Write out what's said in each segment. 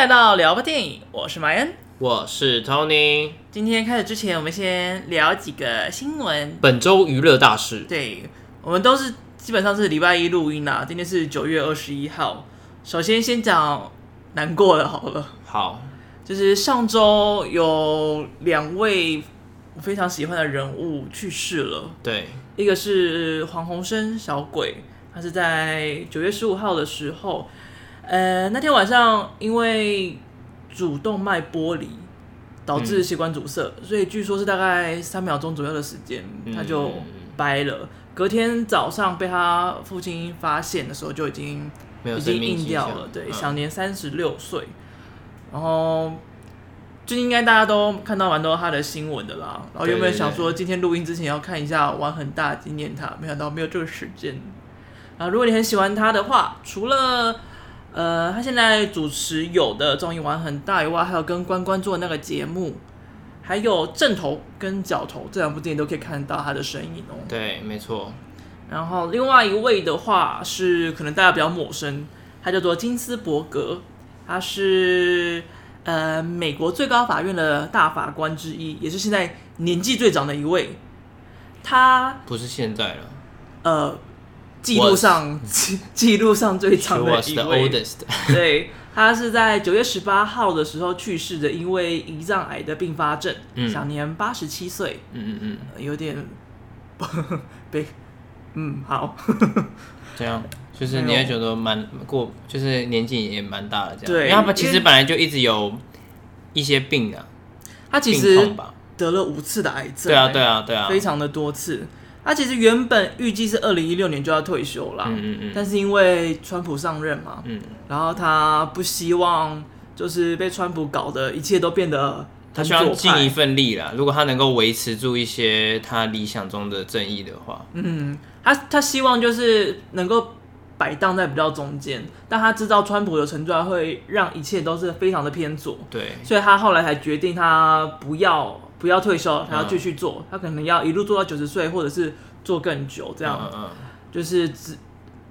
来到聊吧电影，我是麦恩，我是 Tony。今天开始之前，我们先聊几个新闻。本周娱乐大事，对，我们都是基本上是礼拜一录音啦。今天是九月二十一号。首先先讲难过的，好了。好，就是上周有两位我非常喜欢的人物去世了。对，一个是黄鸿升小鬼，他是在九月十五号的时候。呃，那天晚上因为主动脉剥离导致血管阻塞，嗯，所以据说是大概三秒钟左右的时间，他就掰了，嗯。隔天早上被他父亲发现的时候，就已经已经硬掉了，对，嗯，享年三十六岁。然后就应该大家都看到蛮多他的新闻的啦。然后有没有想说今天录音之前要看一下玩很大纪念他？没想到没有这个时间。啊，如果你很喜欢他的话，除了呃，他现在主持有的综艺玩很大以外，还有跟关关做的那个节目，还有正头跟角头这两部电影都可以看到他的身影哦。对，没错。然后另外一位的话是可能大家比较陌生，他叫做金斯伯格，他是呃美国最高法院的大法官之一，也是现在年纪最长的一位。他不是现在了，呃。记录上记记录上最长的 一位，对，他是在九月十八号的时候去世的，因为胰脏癌的并发症，享、嗯、年八十七岁。嗯嗯嗯、呃，有点 被嗯好，这样就是你也觉得蛮过，就是年纪也蛮大的这样。对，因为他其实本来就一直有一些病啊，他其实得了五次的癌症，对啊对啊对啊，非常的多次。他其实原本预计是二零一六年就要退休了，嗯嗯嗯，但是因为川普上任嘛，嗯，然后他不希望就是被川普搞得一切都变得，他需要尽一份力啦。如果他能够维持住一些他理想中的正义的话，嗯，他他希望就是能够摆荡在比较中间，但他知道川普的存在会让一切都是非常的偏左，对，所以他后来才决定他不要。不要退休，他要继续做，嗯，他可能要一路做到九十岁，或者是做更久，这样，嗯嗯，就是只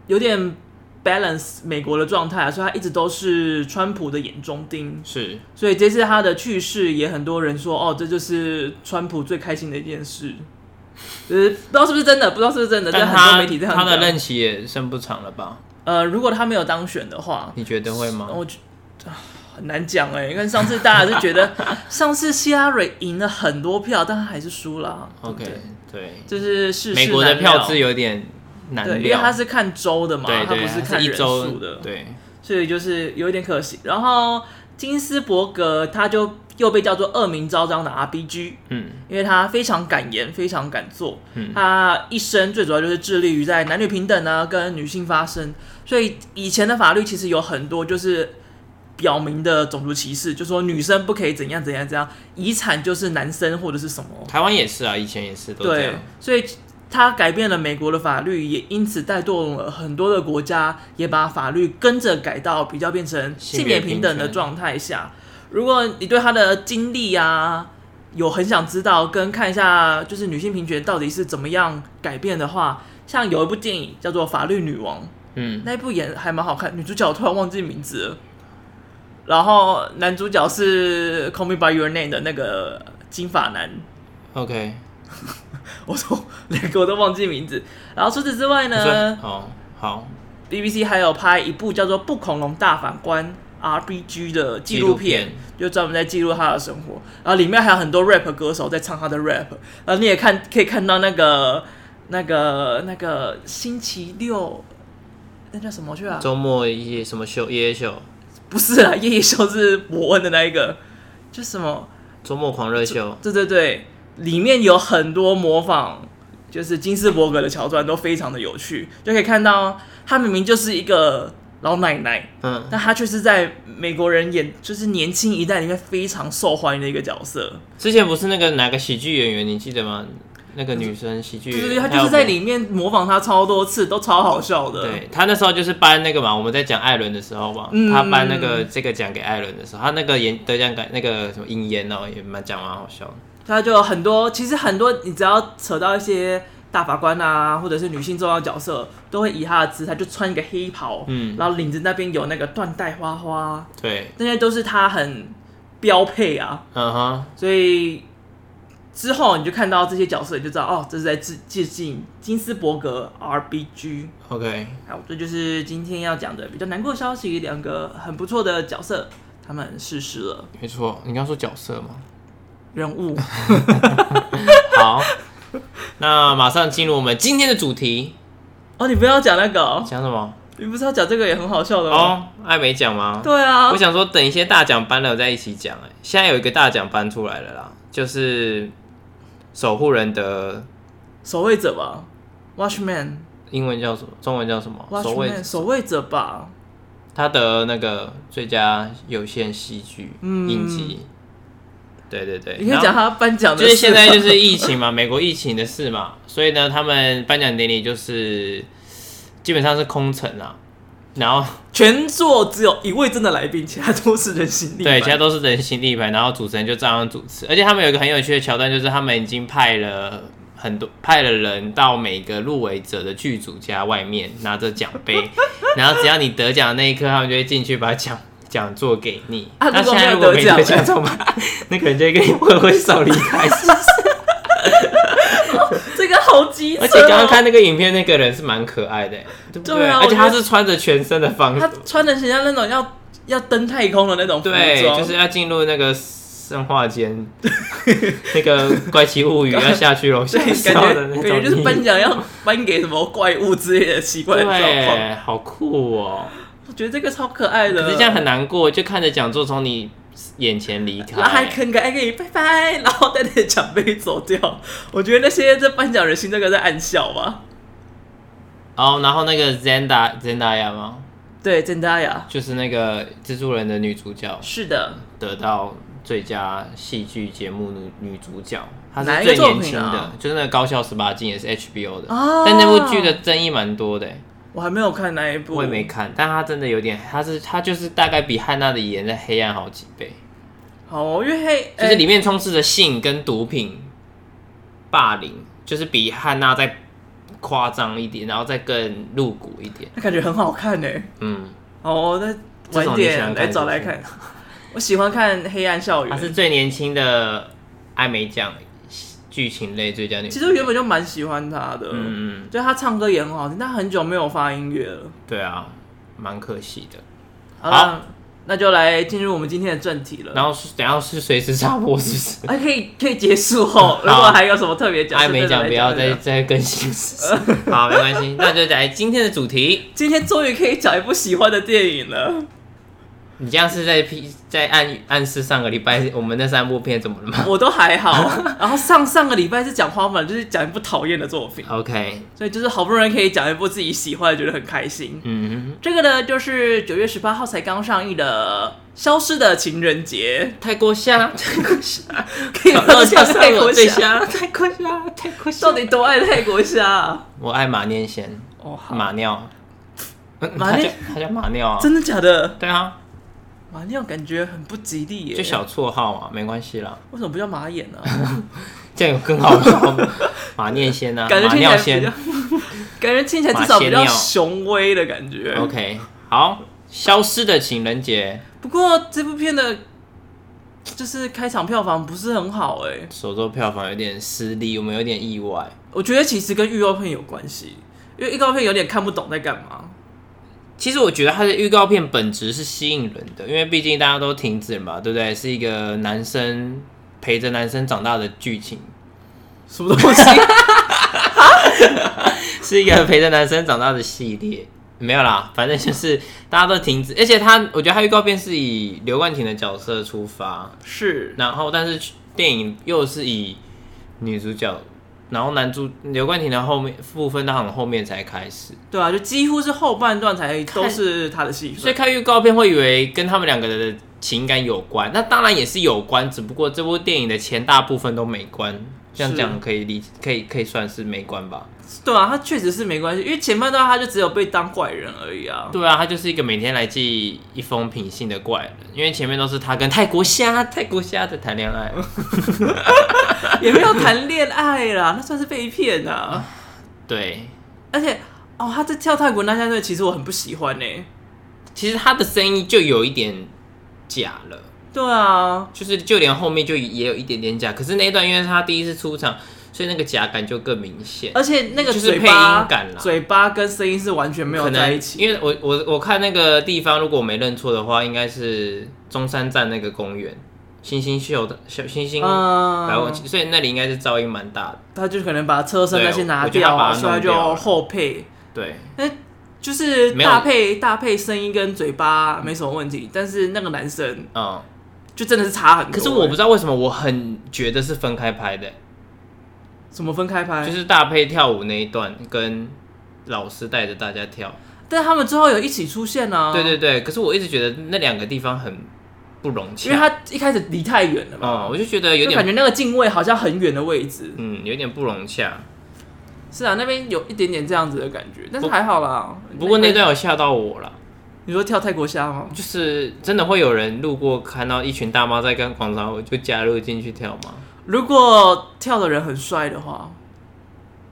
有点 balance 美国的状态，所以他一直都是川普的眼中钉。是，所以这次他的去世，也很多人说，哦，这就是川普最开心的一件事。呃，不知道是不是真的，不知道是不是真的，但很多媒体这样讲。他的任期也剩不长了吧？呃，如果他没有当选的话，你觉得会吗？我觉得。很难讲哎，你看上次大家是觉得 上次希拉蕊赢了很多票，但他还是输了。OK，对，就是世事美国的票是有点难料，因为他是看州的嘛，对对对，他不是看人数的，对，所以就是有点可惜。然后金斯伯格他就又被叫做恶名昭彰的 RBG，嗯，因为他非常敢言，非常敢做，嗯，他一生最主要就是致力于在男女平等呢，跟女性发声。所以以前的法律其实有很多就是。表明的种族歧视，就说女生不可以怎样怎样怎样，遗产就是男生或者是什么。台湾也是啊，以前也是都这样。对，所以他改变了美国的法律，也因此带动了很多的国家也把法律跟着改到比较变成性别平等的状态下。如果你对他的经历啊有很想知道，跟看一下就是女性平权到底是怎么样改变的话，像有一部电影叫做《法律女王》，嗯，那一部演还蛮好看，女主角突然忘记名字了。然后男主角是《Call Me by Your Name》的那个金发男。OK，我说两个我都忘记名字。然后除此之外呢，好，好，BBC 还有拍一部叫做《不恐龙大法官》RPG 的纪录片，就专门在记录他的生活。然后里面还有很多 rap 歌手在唱他的 rap。然后你也看可以看到那个那个那个星期六那叫什么去啊？周末一些什么秀？夜夜秀。不是啊，夜夜秀是伯恩的那一个，就什么周末狂热秀，对对对，里面有很多模仿，就是金斯伯格的桥段都非常的有趣，就可以看到他明明就是一个老奶奶，嗯，但他却是在美国人演就是年轻一代里面非常受欢迎的一个角色。之前不是那个哪个喜剧演员，你记得吗？那个女生喜剧，对对对，她就是在里面模仿他超多次，都超好笑的。对，她那时候就是颁那个嘛，我们在讲艾伦的时候嘛，嗯、他颁那个这个奖给艾伦的时候，他那个演得奖感那个什么引言哦，也蛮讲蛮好笑的。他就很多，其实很多，你只要扯到一些大法官啊，或者是女性重要角色，都会以她的姿态就穿一个黑袍，嗯，然后领子那边有那个缎带花花，对，那些都是她很标配啊，嗯哼，所以之后你就看到这些角色，你就知道哦，这是在致致敬金斯伯格 RBG。OK，好，这就是今天要讲的比较难过的消息，两个很不错的角色，他们逝世了。没错，你刚说角色吗？人物。好。那马上进入我们今天的主题哦，你不要讲那个讲什么？你不是要讲这个也很好笑的吗？哦，艾美奖吗？对啊，我想说等一些大奖颁了再一起讲。哎，现在有一个大奖颁出来了啦，就是守护人的守卫者吧，Watchman，英文叫什么？中文叫什么？守卫守卫者吧。他得那个最佳有线戏剧影集。对对对，你可以讲他颁奖的事，就是现在就是疫情嘛，美国疫情的事嘛，所以呢，他们颁奖典礼就是基本上是空城啊，然后全座只有一位真的来宾，其他都是人形立牌，对，其他都是人形立牌，然后主持人就照样主持，而且他们有一个很有趣的桥段，就是他们已经派了很多派了人到每个入围者的剧组家外面拿着奖杯，然后只要你得奖的那一刻，他们就会进去把奖。讲座给你，那、啊、现在如果没得奖座嘛，那可能就会跟你挥挥手离开，是不是？这个好机智、哦。而且刚刚看那个影片，那个人是蛮可爱的，对不对？对啊、而且他是穿着全身的方，他穿的像那种要要登太空的那种服装，对，就是要进入那个生化间，那个怪奇物语 要下去了，感觉感觉就是颁奖要颁给什么怪物之类的奇怪的状况，对，好酷哦。我觉得这个超可爱的，可是这样很难过，就看着讲座从你眼前离开，然后还肯给给你拜拜，然后带着奖杯走掉。我觉得那些这颁奖人心这个在暗笑吧。哦，然后那个 Zenda Zendaya 吗？对，Zendaya 就是那个蜘蛛人的女主角。是的，得到最佳戏剧节目女女主角，她是最年轻的，啊、就是那个高校十八禁也是 HBO 的，哦、但那部剧的争议蛮多的。我还没有看那一部，我也没看，但他真的有点，他是他就是大概比汉娜的颜在黑暗好几倍。好、哦，因为黑就是里面充斥着性跟毒品、霸凌，就是比汉娜再夸张一点，然后再更露骨一点。那感觉很好看呢。嗯，哦，那晚点来找来看。我喜欢看《黑暗校园》，他是最年轻的艾美奖。剧情类最佳女，其实我原本就蛮喜欢她的，嗯嗯，就她唱歌也很好听，但很久没有发音乐了。对啊，蛮可惜的。好，好，那就来进入我们今天的正题了。然后等下是随时插播，是不是？还可以可以结束后，如果还有什么特别讲，哎没讲，不要再再更新。好，没关系，那就来今天的主题。今天终于可以讲一部喜欢的电影了。你这样是在批在暗暗示上个礼拜我们那三部片怎么了吗？我都还好，然后上上个礼拜是讲花粉，就是讲一部讨厌的作品。OK，所以就是好不容易可以讲一部自己喜欢的，觉得很开心。嗯哼，这个呢就是九月十八号才刚上映的《消失的情人节》。泰国虾，泰国虾，可以不要讲泰国虾？泰国虾，泰国虾，到底多爱泰国虾？我爱马念先。哦，马尿，马念，他叫马尿啊？真的假的？对啊。马尿感觉很不吉利耶，就小绰号嘛，没关系啦。为什么不叫马眼呢？这样有更好吗？马念先呢？感觉听起来比较，感觉听起来至少比较雄威的感觉。OK，好，消失的情人节。不过这部片的，就是开场票房不是很好哎，首周票房有点失利，我们有点意外。我觉得其实跟预告片有关系，因为预告片有点看不懂在干嘛。其实我觉得它的预告片本质是吸引人的，因为毕竟大家都停止了嘛，对不对？是一个男生陪着男生长大的剧情，什么东西？是一个陪着男生长大的系列，没有啦，反正就是大家都停止，而且他，我觉得他预告片是以刘冠廷的角色出发，是，然后但是电影又是以女主角。然后男主刘冠廷的后面部分，到很后面才开始。对啊，就几乎是后半段才都是他的戏份，所以看预告片会以为跟他们两个人的情感有关，那当然也是有关，只不过这部电影的前大部分都没关。这样讲可以理，可以可以算是没关吧？对啊，他确实是没关系，因为前半段他就只有被当怪人而已啊。对啊，他就是一个每天来寄一封品信的怪人，因为前面都是他跟泰国虾、泰国虾在谈恋爱，也没有谈恋爱啦，那算是被骗啊。对，而且哦，他在跳泰国那下段，其实我很不喜欢呢。其实他的声音就有一点假了。对啊，就是就连后面就也有一点点假，可是那一段因为是他第一次出场，所以那个假感就更明显。而且那个就是配音感啦，嘴巴跟声音是完全没有在一起。因为我我我看那个地方，如果我没认错的话，应该是中山站那个公园，星星秀的小星星百货，所以那里应该是噪音蛮大的。他就可能把车身那些拿掉，所以就后配。对，那就是搭配搭配声音跟嘴巴没什么问题，但是那个男生，嗯。就真的是差很多，可是我不知道为什么我很觉得是分开拍的。怎么分开拍？就是搭配跳舞那一段跟老师带着大家跳，但他们之后有一起出现啊。对对对，可是我一直觉得那两个地方很不融洽，因为他一开始离太远了嘛。嗯，我就觉得有点感觉那个镜位好像很远的位置，嗯，有点不融洽。是啊，那边有一点点这样子的感觉，但是还好啦。不过那段有吓到我了。你说跳泰国虾吗？就是真的会有人路过看到一群大妈在跟广场舞，就加入进去跳吗？如果跳的人很帅的话，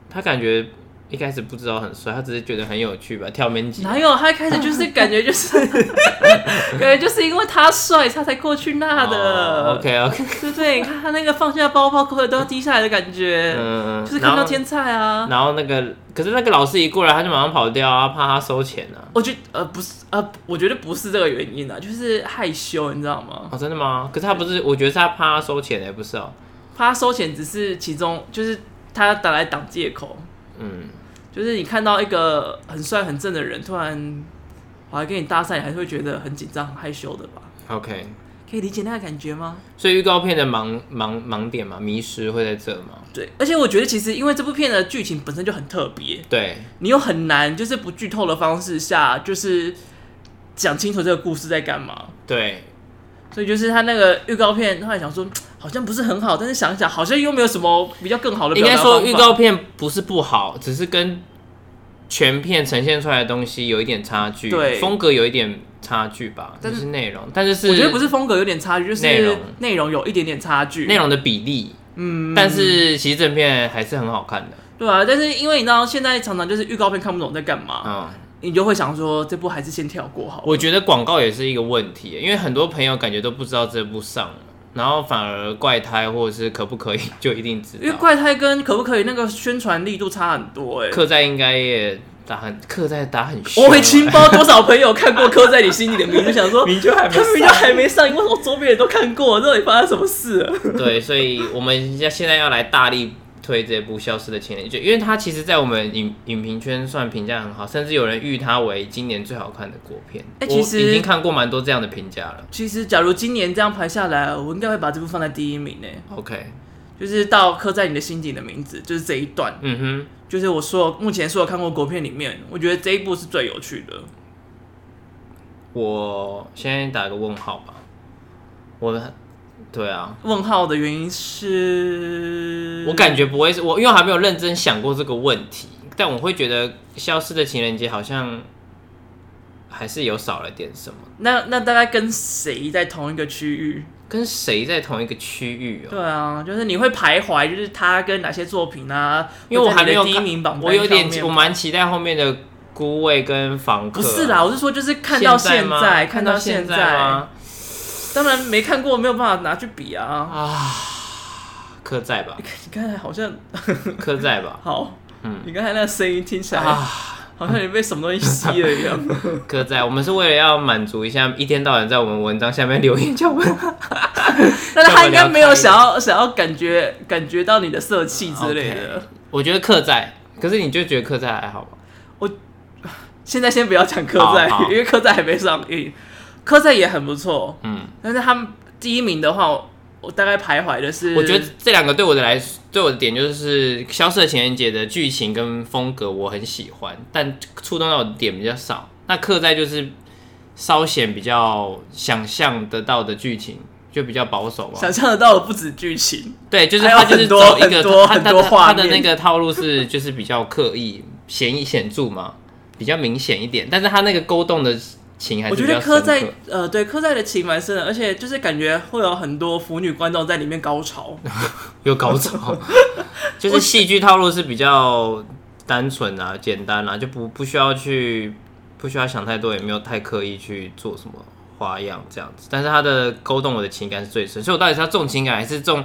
他感觉。一开始不知道很帅，他只是觉得很有趣吧，跳面几。哪有？他一开始就是感觉就是，感觉就是因为他帅，他才过去那的。Oh, OK OK，对不对？你看他那个放下包包，口水都要滴下来的感觉，嗯，就是看到天菜啊。然后那个，可是那个老师一过来，他就马上跑掉啊，怕他收钱啊。我觉得呃不是呃，我觉得不是这个原因啊，就是害羞，你知道吗？哦，真的吗？可是他不是，我觉得是他怕他收钱，也不是哦。怕他收钱只是其中，就是他打来挡借口。嗯。就是你看到一个很帅很正的人，突然我来跟你搭讪，你还是会觉得很紧张、很害羞的吧？OK，可以理解那个感觉吗？所以预告片的盲盲盲点嘛，迷失会在这吗？对，而且我觉得其实因为这部片的剧情本身就很特别，对，你又很难就是不剧透的方式下，就是讲清楚这个故事在干嘛。对，所以就是他那个预告片，他还想说。好像不是很好，但是想一想，好像又没有什么比较更好的。应该说，预告片不是不好，只是跟全片呈现出来的东西有一点差距，对，风格有一点差距吧。但是内容，但是是我觉得不是风格有点差距，就是内容内容有一点点差距，内容的比例，嗯，但是其实整片还是很好看的。对啊，但是因为你知道，现在常常就是预告片看不懂在干嘛，嗯，你就会想说这部还是先跳过好。我觉得广告也是一个问题，因为很多朋友感觉都不知道这部上了。然后反而怪胎或者是可不可以就一定知道，因为怪胎跟可不可以那个宣传力度差很多哎、欸。刻在应该也打很刻在打很凶。我会清包多少朋友看过刻在你心里的名字，想说名就还没他名就还没上因，为什么周边人都看过？到底发生什么事了？对，所以我们要现在要来大力。推这部《消失的情人节》，因为它其实，在我们影影评圈算评价很好，甚至有人誉它为今年最好看的国片。哎、欸，其实已经看过蛮多这样的评价了。其实，假如今年这样排下来，我应该会把这部放在第一名呢。OK，就是到刻在你的心底的名字，就是这一段。嗯哼，就是我说目前所有看过国片里面，我觉得这一部是最有趣的。我先打个问号吧。我。对啊，问号的原因是，我感觉不会是我，因为我还没有认真想过这个问题，但我会觉得《消失的情人节》好像还是有少了点什么。那那大概跟谁在同一个区域？跟谁在同一个区域哦？对啊，就是你会徘徊，就是他跟哪些作品啊？因为我还没有第一名榜，我有点我蛮期待后面的《孤味》跟《房客》。不是啦，我是说就是看到现在，现在看到现在吗？当然没看过，没有办法拿去比啊！啊，刻在吧？你刚才好像 刻在吧？好，嗯，你刚才那个声音听起来啊，好像你被什么东西吸了一样。刻在，我们是为了要满足一下一天到晚在我们文章下面留言叫我们，但是他应该没有想要想要感觉感觉到你的色气之类的。Okay, 我觉得客在，可是你就觉得客在还好吧？我现在先不要讲客在，因为客在还没上映。刻在也很不错，嗯，但是他们第一名的话，我，我大概徘徊的是，我觉得这两个对我的来对我的点就是《消失的情人节》的剧情跟风格我很喜欢，但触动到我的点比较少。那刻在就是稍显比较想象得到的剧情，就比较保守吧。想象得到的不止剧情，对，就是他就是走一个他的他的那个套路是就是比较刻意显显著嘛，比较明显一点，但是他那个勾动的。情还是。我觉得刻在呃，对刻在的情蛮深的，而且就是感觉会有很多腐女观众在里面高潮，有高潮，就是戏剧套路是比较单纯啊，简单啊，就不不需要去不需要想太多，也没有太刻意去做什么花样这样子。但是他的勾动我的情感是最深，所以我到底是要重情感还是重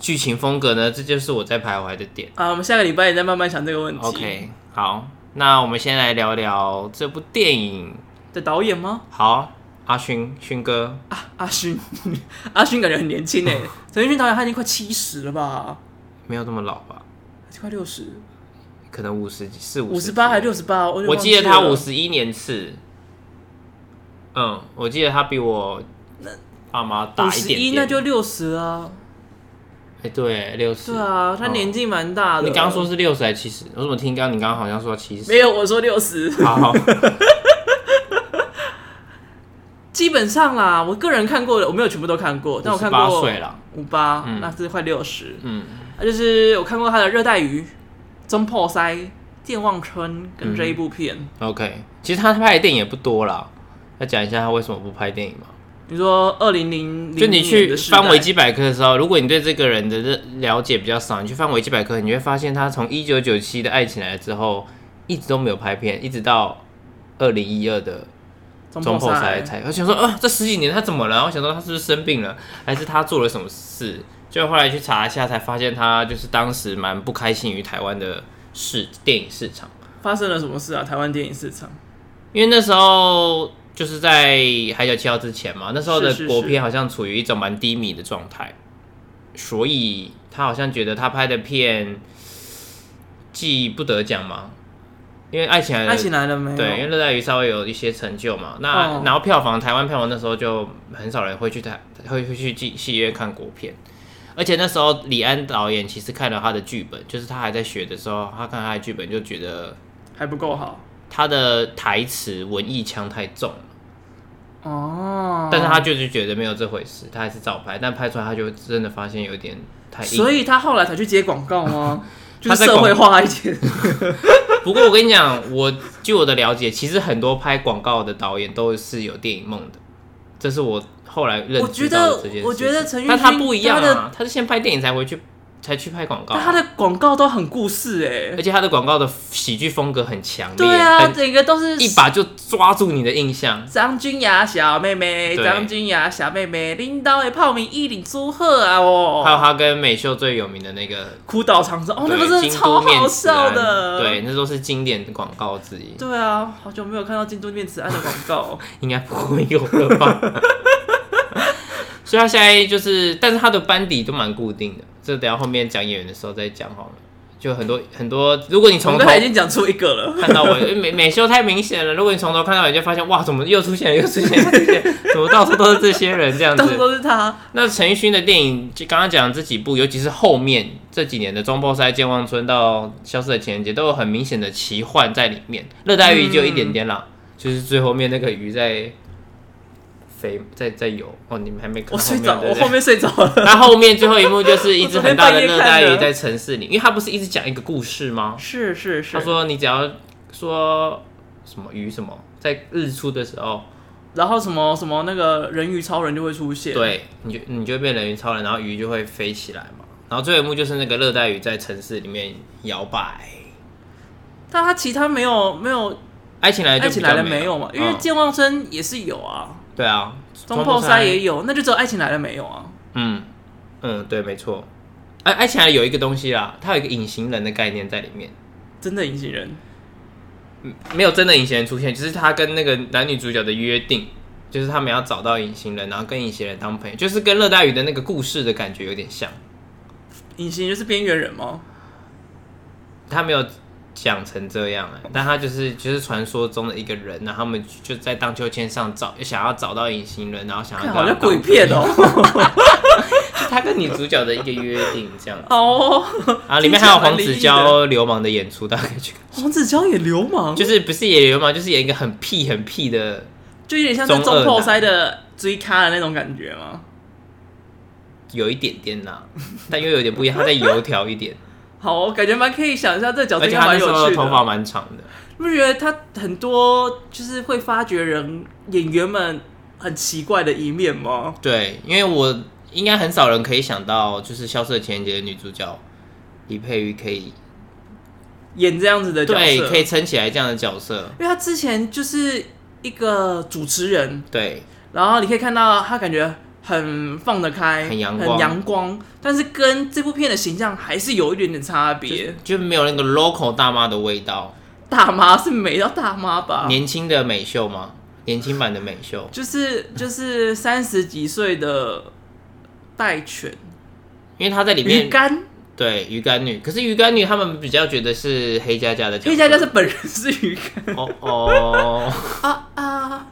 剧情风格呢？这就是我在徘徊的点。啊，我们下个礼拜也再慢慢想这个问题。OK，好，那我们先来聊聊这部电影的导演吗？好，阿勋勋哥啊，阿勋，阿勋感觉很年轻哎，陈奕迅导演他已经快七十了吧？没有这么老吧？快六十。可能五十几，四五五十八还六十八？我记得他五十一年次。嗯，我记得他比我爸妈大一点点。那就六十啊。哎，对，六十。对啊，他年纪蛮大的。你刚刚说是六十还是七十？我怎么听刚刚你刚刚好像说七十？没有，我说六十。好。基本上啦，我个人看过的，我没有全部都看过，但我看过八岁了，五八，那是快六十。嗯，那就是我看过他的《热带鱼》。中破塞、健忘村跟这一部片、嗯、，OK，其实他拍的电影也不多啦。要讲一下他为什么不拍电影吗？你说二零零，就你去翻维基百科的时候，如果你对这个人的了解比较少，你去翻维基百科，你会发现他从一九九七的《爱情来了》之后，一直都没有拍片，一直到二零一二的中破塞才。我想说，啊，这十几年他怎么了？我想说他是不是生病了，还是他做了什么事？就后来去查一下，才发现他就是当时蛮不开心于台湾的市电影市场。发生了什么事啊？台湾电影市场？因为那时候就是在《海角七号》之前嘛，那时候的国片好像处于一种蛮低迷的状态，所以他好像觉得他拍的片既不得奖嘛，因为爱情来了，爱情来了没有？对，因为热带鱼稍微有一些成就嘛。那、哦、然后票房，台湾票房那时候就很少人会去台会会去戏戏院看国片。而且那时候李安导演其实看了他的剧本，就是他还在学的时候，他看他的剧本就觉得还不够好，他的台词文艺腔太重了。哦，但是他就是觉得没有这回事，他还是照拍，但拍出来他就真的发现有点太硬。所以他后来才去接广告吗？就是社会化一点。不过我跟你讲，我据我的了解，其实很多拍广告的导演都是有电影梦的，这是我。后来认知到这件事，我觉得陈玉，但他不一样啊，他是先拍电影才回去，才去拍广告。他的广告都很故事哎，而且他的广告的喜剧风格很强烈，对啊，整个都是一把就抓住你的印象。张君雅小妹妹，张君雅小妹妹，领导的泡面一领祝贺啊哦！还有他跟美秀最有名的那个哭倒长城，哦，那个真的超好笑的，对，那都是经典的广告之一。对啊，好久没有看到京都面慈庵的广告，应该不会有了吧？所以他现在就是，但是他的班底都蛮固定的，这等下后面讲演员的时候再讲好了。就很多很多，如果你从头已经讲出一个了，看到我美美秀太明显了。如果你从头看到尾，就发现哇，怎么又出现了又出现了这些，怎么到处都是这些人这样子？到处都是他。那陈奕迅的电影，就刚刚讲的这几部，尤其是后面这几年的《中破塞》《健忘村》到《消失的情人节》，都有很明显的奇幻在里面。热带鱼就一点点啦，嗯、就是最后面那个鱼在。在在游哦，你们还没看？我睡着，我后面睡着了。那后面最后一幕就是一只很大的热带鱼在城市里，因为他不是一直讲一个故事吗？是是是。他说你只要说什么鱼什么，在日出的时候，然后什么什么那个人鱼超人就会出现，对，你就你就变人鱼超人，然后鱼就会飞起来嘛。然后最后一幕就是那个热带鱼在城市里面摇摆，但他其他没有没有爱情来了，爱情来了没有嘛？因为健忘生也是有啊。对啊，中破塞也有，那就只有爱情来了没有啊？嗯嗯，对，没错。爱爱情来了有一个东西啦，它有一个隐形人的概念在里面。真的隐形人？没有真的隐形人出现，就是他跟那个男女主角的约定，就是他们要找到隐形人，然后跟隐形人当朋友，就是跟热带鱼的那个故事的感觉有点像。隐形人是边缘人吗？他没有。讲成这样了，但他就是就是传说中的一个人，然后他们就在荡秋千上找，想要找到隐形人，然后想要好像鬼片哦，他跟女主角的一个约定这样。哦，啊，里面还有黄子佼流氓的演出，大家可以去看。黄子佼也流氓，就是不是也流氓，就是演一个很屁很屁的，就有点像是中破塞的追咖的那种感觉吗？有一点点呐，但又有点不一样，他再油条一点。好，我感觉蛮可以想一下，这个角色应该蛮有头发蛮长的，不觉得他很多就是会发掘人演员们很奇怪的一面吗？对，因为我应该很少人可以想到，就是《消失的情人节》的女主角李佩瑜可以演这样子的角色，对，可以撑起来这样的角色。因为他之前就是一个主持人，对，然后你可以看到他感觉很放得开，很阳光，很阳光，但是跟这部片的形象还是有一点点差别，就，没有那个 local 大妈的味道。大妈是美到大妈吧？年轻的美秀吗？年轻版的美秀，就是就是三十几岁的戴犬，因为她在里面鱼干，对鱼干女，可是鱼干女他们比较觉得是黑佳佳的，黑佳佳是本人是鱼干，哦哦。啊 啊，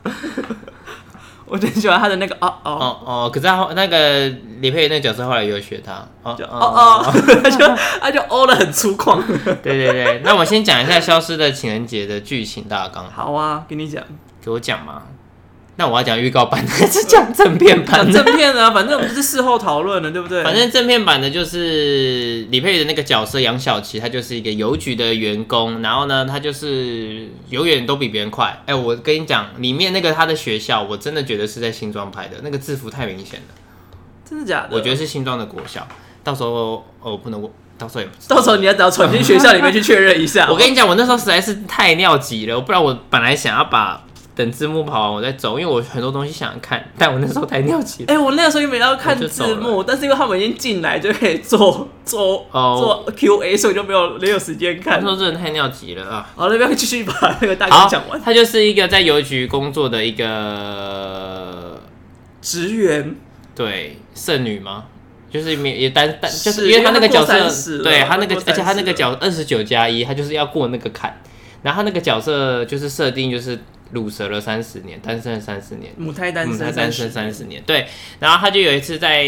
我真喜欢他的那个哦哦。哦哦，可是他那个李佩那个角色后来有学他，哦哦哦，他 就他就哦的很粗犷，对对对，那我先讲一下《消失的情人节》的剧情大纲，好啊，给你讲。给我讲嘛？那我要讲预告版还是讲正片版？正片啊，反正我们是事后讨论的，对不对？反正正片版的就是李佩的那个角色杨小琪，他就是一个邮局的员工，然后呢，他就是永远都比别人快。哎、欸，我跟你讲，里面那个他的学校，我真的觉得是在新庄拍的，那个制服太明显了。真的假的？我觉得是新庄的国校。到时候哦，不能，到时候也不知道，到时候你要只要闯进学校里面去确认一下。我跟你讲，我那时候实在是太尿急了，不然我本来想要把。等字幕跑完我再走，因为我很多东西想看，但我那时候太尿急了。哎、欸，我那个时候又没要看字幕，但是因为他们已经进来就可以做做、oh, 做 Q A，所以就没有没有时间看。那时候真的太尿急了啊！好，那边继续把那个大纲讲完。他就是一个在邮局工作的一个职员，对，剩女吗？就是也也单单，就是因为他那个角色，对他那个，而且他那个角二十九加一，他就是要过那个坎，然后他那个角色就是设定就是。鲁蛇了三十年，单身了三十年，母胎单身，母胎单身三十年。对，然后他就有一次在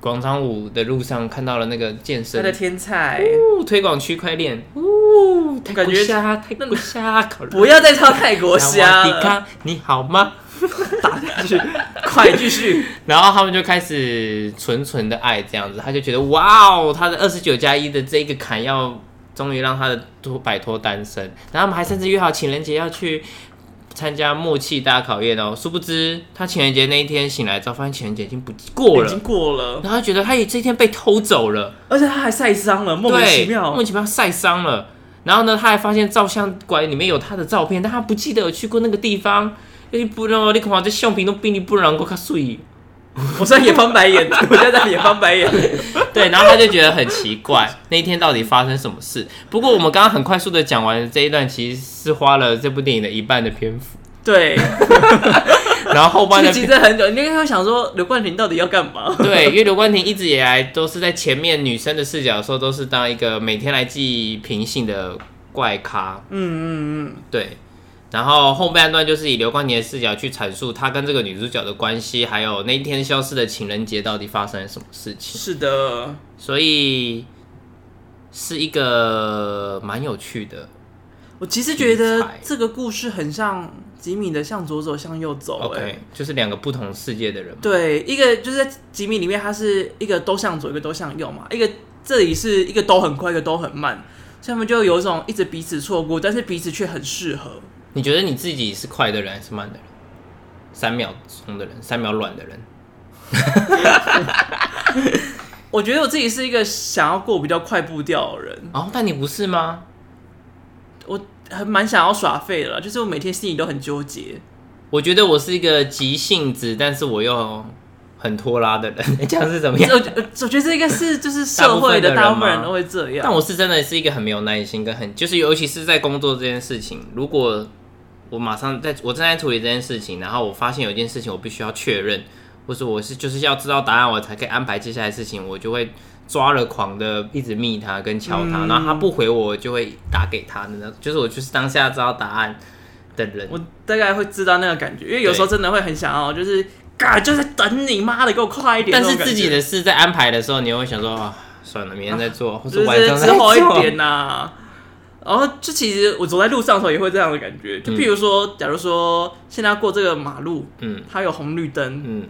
广场舞的路上看到了那个健身，他的天菜，推广区块链，呜，泰国虾，泰国虾，不要再唱泰国虾了。你好吗？打下去，快继续。然后他们就开始纯纯的爱这样子，他就觉得哇哦，他的二十九加一的这个坎要终于让他的脱摆脱单身，然后他们还甚至约好情人节要去。参加默契大考验哦，殊不知他情人节那一天醒来之后，发现情人节已经不过了，已经过了。然后他觉得他也这一天被偷走了，而且他还晒伤了，莫名其妙，莫名其妙晒伤了。然后呢，他还发现照相馆里面有他的照片，但他不记得有去过那个地方。你不知道，你恐怕这相片都比你不能够卡水。我现在也翻白眼，我现在也翻白眼。对，然后他就觉得很奇怪，那一天到底发生什么事？不过我们刚刚很快速的讲完这一段，其实是花了这部电影的一半的篇幅。对，然后后半的其实很久，你应该会想说刘冠廷到底要干嘛？对，因为刘冠廷一直以来都是在前面女生的视角的时候，都是当一个每天来记平信的怪咖。嗯嗯嗯，对。然后后半段就是以刘冠廷的视角去阐述他跟这个女主角的关系，还有那一天消失的情人节到底发生了什么事情。是的，所以是一个蛮有趣的。我其实觉得这个故事很像吉米的《向左走，向右走》。OK，就是两个不同世界的人。对，一个就是在吉米里面，他是一个都向左，一个都向右嘛。一个这里是一个都很快，一个都很慢，所以他们就有一种一直彼此错过，但是彼此却很适合。你觉得你自己是快的人还是慢的人？三秒钟的人，三秒软的人。我觉得我自己是一个想要过比较快步调的人。哦，但你不是吗？我还蛮想要耍废的啦，就是我每天心里都很纠结。我觉得我是一个急性子，但是我又很拖拉的人。这样是怎么样？我我觉得这个是就是 社会的大部分人都会这样。但我是真的是一个很没有耐心，跟很就是尤其是在工作这件事情，如果。我马上在，我正在处理这件事情，然后我发现有一件事情我必须要确认，或者我是就是要知道答案，我才可以安排接下来的事情，我就会抓了狂的一直密他跟敲他，嗯、然后他不回我，我就会打给他的那，就是我就是当下知道答案的人，我大概会知道那个感觉，因为有时候真的会很想要，就是嘎就在等你妈的给我快一点，但是自己的事在安排的时候，你又会想说啊，算了，明天再做，啊、或者晚上再做一点呐、啊。然后就其实我走在路上的时候也会这样的感觉，就譬如说，假如说现在要过这个马路，嗯，它有红绿灯，嗯，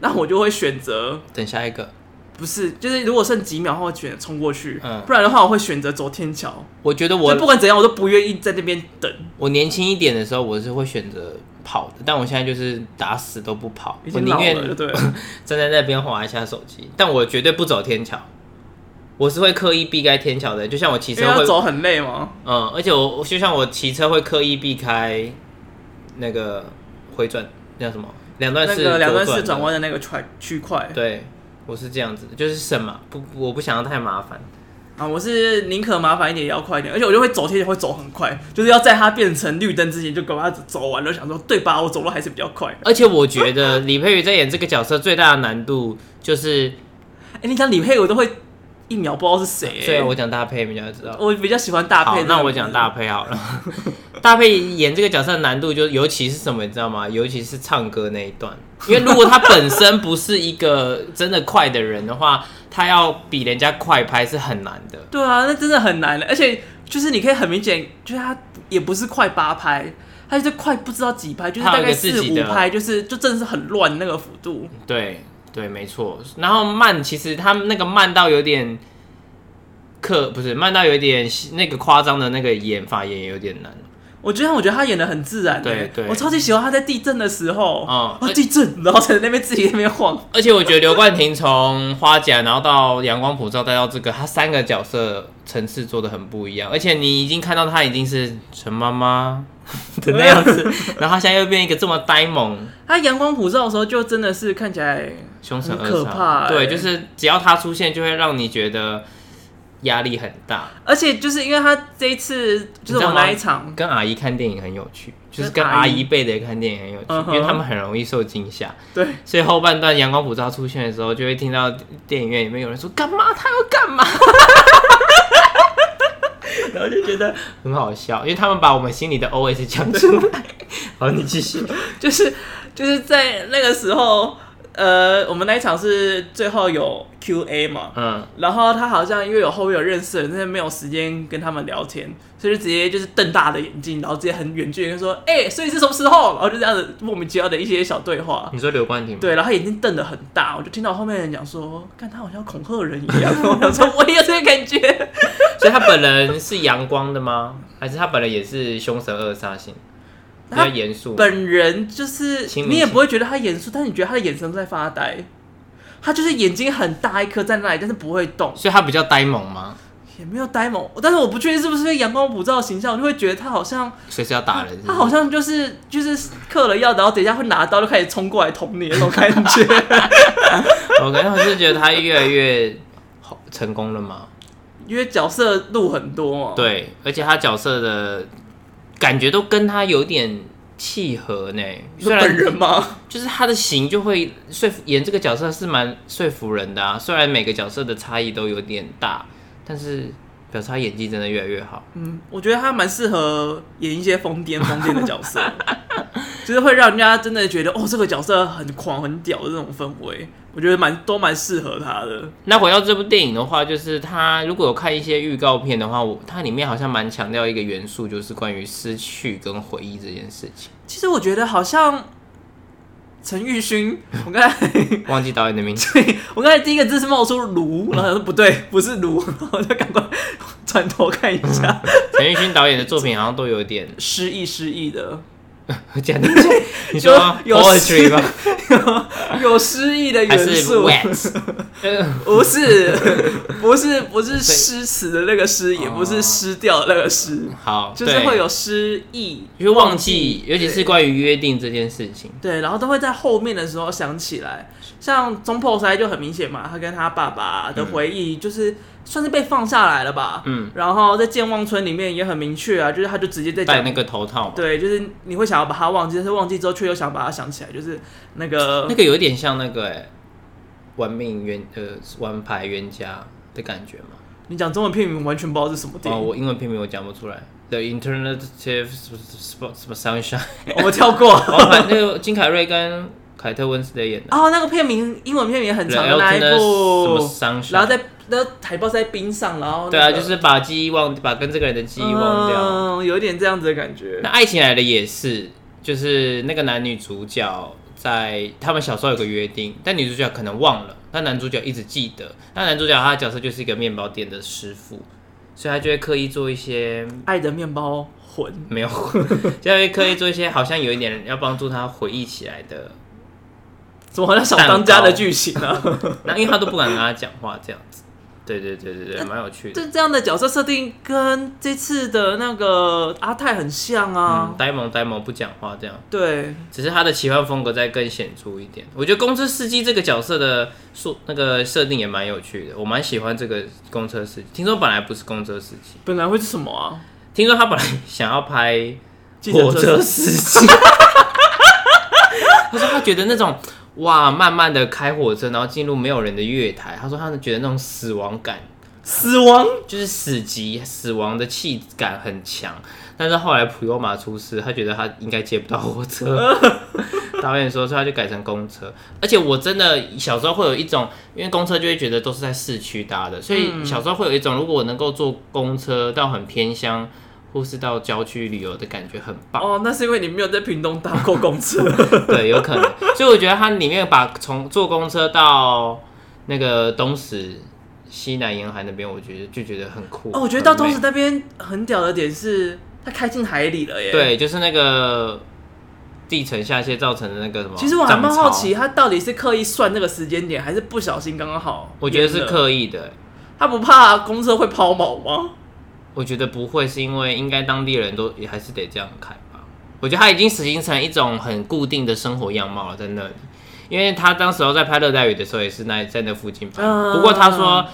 那我就会选择等下一个，不是，就是如果剩几秒我选择冲过去，嗯，不然的话我会选择走天桥。我觉得我不管怎样，我都不愿意在那边等。我年轻一点的时候，我是会选择跑的，但我现在就是打死都不跑，我宁愿 站在那边滑一下手机，但我绝对不走天桥。我是会刻意避开天桥的，就像我骑车会走很累吗？嗯，而且我就像我骑车会刻意避开那个回转，那叫什么？两段式两段式转弯的那个区区块。对，我是这样子，就是省嘛，不，我不想要太麻烦。啊，我是宁可麻烦一点也要快一点，而且我就会走天桥会走很快，就是要在它变成绿灯之前就赶快走完了。想说对吧？我走路还是比较快。而且我觉得李佩瑜在演这个角色最大的难度就是，哎、欸，你讲李佩我都会一秒不知道是谁、欸。对，我讲大配比较知道。我比较喜欢大配。那我讲大配好了。大配演这个角色的难度就尤其是什么，你知道吗？尤其是唱歌那一段，因为如果他本身不是一个真的快的人的话。他要比人家快拍是很难的。对啊，那真的很难的。而且就是你可以很明显，就是他也不是快八拍，他就是快不知道几拍，就是大概四五拍，就是就真的是很乱那个幅度。对对，没错。然后慢，其实他那个慢到有点刻，不是慢到有点那个夸张的那个演法也有点难。我觉得，我觉得他演的很自然。对对，我超级喜欢他在地震的时候，啊、嗯，地震，然后在那边自己在那边晃。而且我觉得刘冠廷从花甲，然后到阳光普照，再到这个，他三个角色层次做的很不一样。而且你已经看到他已经是陈妈妈 的那样子，然后他现在又变一个这么呆萌。他阳光普照的时候，就真的是看起来凶神可怕。对，就是只要他出现，就会让你觉得。压力很大，而且就是因为他这一次就是我那一场跟阿姨看电影很有趣，就是跟阿姨辈的看电影很有趣，因为他们很容易受惊吓。对，所以后半段阳光普照出现的时候，就会听到电影院里面有人说干嘛？他要干嘛？然后就觉得很好笑，因为他们把我们心里的 OS 讲出来。好，你继续，就是就是在那个时候。呃，我们那一场是最后有 Q&A 嘛，嗯，然后他好像因为有后面有认识的人，但是没有时间跟他们聊天，所以就直接就是瞪大的眼睛，然后直接很远距离说，哎、欸，所以是什么时候？然后就这样子莫名其妙的一些小对话。你说刘冠廷？对，然后他眼睛瞪得很大，我就听到后面的人讲说，看他好像恐吓人一样，我想说我也有这个感觉。所以他本人是阳光的吗？还是他本人也是凶神恶煞型？比较严肃，本人就是你也不会觉得他严肃，但是你觉得他的眼神都在发呆。他就是眼睛很大一颗在那里，但是不会动，所以他比较呆萌吗？也没有呆萌，但是我不确定是不是阳光普照的形象，我就会觉得他好像随时要打人是是？他好像就是就是嗑了药，然后等一下会拿刀就开始冲过来捅你那种感觉。我感觉我是觉得他越来越成功了嘛，因为角色路很多嘛。对，而且他角色的。感觉都跟他有点契合呢。是本人吗？就是他的型就会说服演这个角色是蛮说服人的啊。虽然每个角色的差异都有点大，但是表示他演技真的越来越好。嗯，我觉得他蛮适合演一些疯癫疯癫的角色，就是会让人家真的觉得哦，这个角色很狂很屌的这种氛围。我觉得蛮都蛮适合他的。那回到这部电影的话，就是他如果有看一些预告片的话，我它里面好像蛮强调一个元素，就是关于失去跟回忆这件事情。其实我觉得好像陈玉勋，我刚才 忘记导演的名字。我刚才第一个字是冒出卢，然后说不对，不是卢，然后就赶快转头看一下。陈玉勋导演的作品好像都有点诗意诗意的。讲的你说有诗吗？有诗意的元素，不是不是不是诗词的那个诗，也不是失掉的那个诗。好，就是会有诗意，因为忘记，尤其是关于约定这件事情。对，然后都会在后面的时候想起来，像中破塞就很明显嘛，他跟他爸爸的回忆就是。算是被放下来了吧，嗯，然后在健忘村里面也很明确啊，就是他就直接在戴那个头套，对，就是你会想要把他忘记，但是忘记之后却又想把他想起来，就是那个那个有一点像那个哎，玩命冤呃玩牌冤家的感觉嘛。你讲中文片名完全不知道是什么电影，哦，我英文片名我讲不出来，The Alternative Sunshine，我们跳过，那个金凯瑞跟。凯特温斯莱演的哦，那个片名英文片名很长的那一部，然后在那海报在冰上，然后、那个、对啊，就是把记忆忘，把跟这个人的记忆忘掉，嗯，有点这样子的感觉。那爱情来的也是，就是那个男女主角在他们小时候有个约定，但女主角可能忘了，但男主角一直记得。那男主角他的角色就是一个面包店的师傅，所以他就会刻意做一些爱的面包魂，没有，就会刻意做一些好像有一点要帮助他回忆起来的。怎么好像小当家的剧情呢？那因为他都不敢跟他讲话这样子。对对对对对，蛮有趣的。这这样的角色设定跟这次的那个阿泰很像啊，嗯、呆萌呆萌不讲话这样。对，只是他的奇幻风格再更显著一点。我觉得公车司机这个角色的说那个设定也蛮有趣的，我蛮喜欢这个公车司机。听说本来不是公车司机，本来会是什么啊？听说他本来想要拍火车司机，他说他觉得那种。哇，慢慢的开火车，然后进入没有人的月台。他说他觉得那种死亡感，死亡就是死寂、死亡的气感很强。但是后来普悠玛出事，他觉得他应该接不到火车。导演说，所以他就改成公车。而且我真的小时候会有一种，因为公车就会觉得都是在市区搭的，所以小时候会有一种，如果我能够坐公车到很偏乡。或是到郊区旅游的感觉很棒哦，那是因为你没有在屏东搭过公车，对，有可能。所以我觉得它里面把从坐公车到那个东石西南沿海那边，我觉得就觉得很酷。哦，我觉得到东石那边很屌的点是，它开进海里了耶。对，就是那个地层下陷造成的那个什么。其实我还蛮好奇，他到底是刻意算那个时间点，还是不小心刚刚好？我觉得是刻意的。他不怕公车会抛锚吗？我觉得不会，是因为应该当地人都也还是得这样开吧。我觉得他已经实行成一种很固定的生活样貌了，在那里。因为他当时候在拍《热带雨》的时候，也是那在那附近拍。不过他说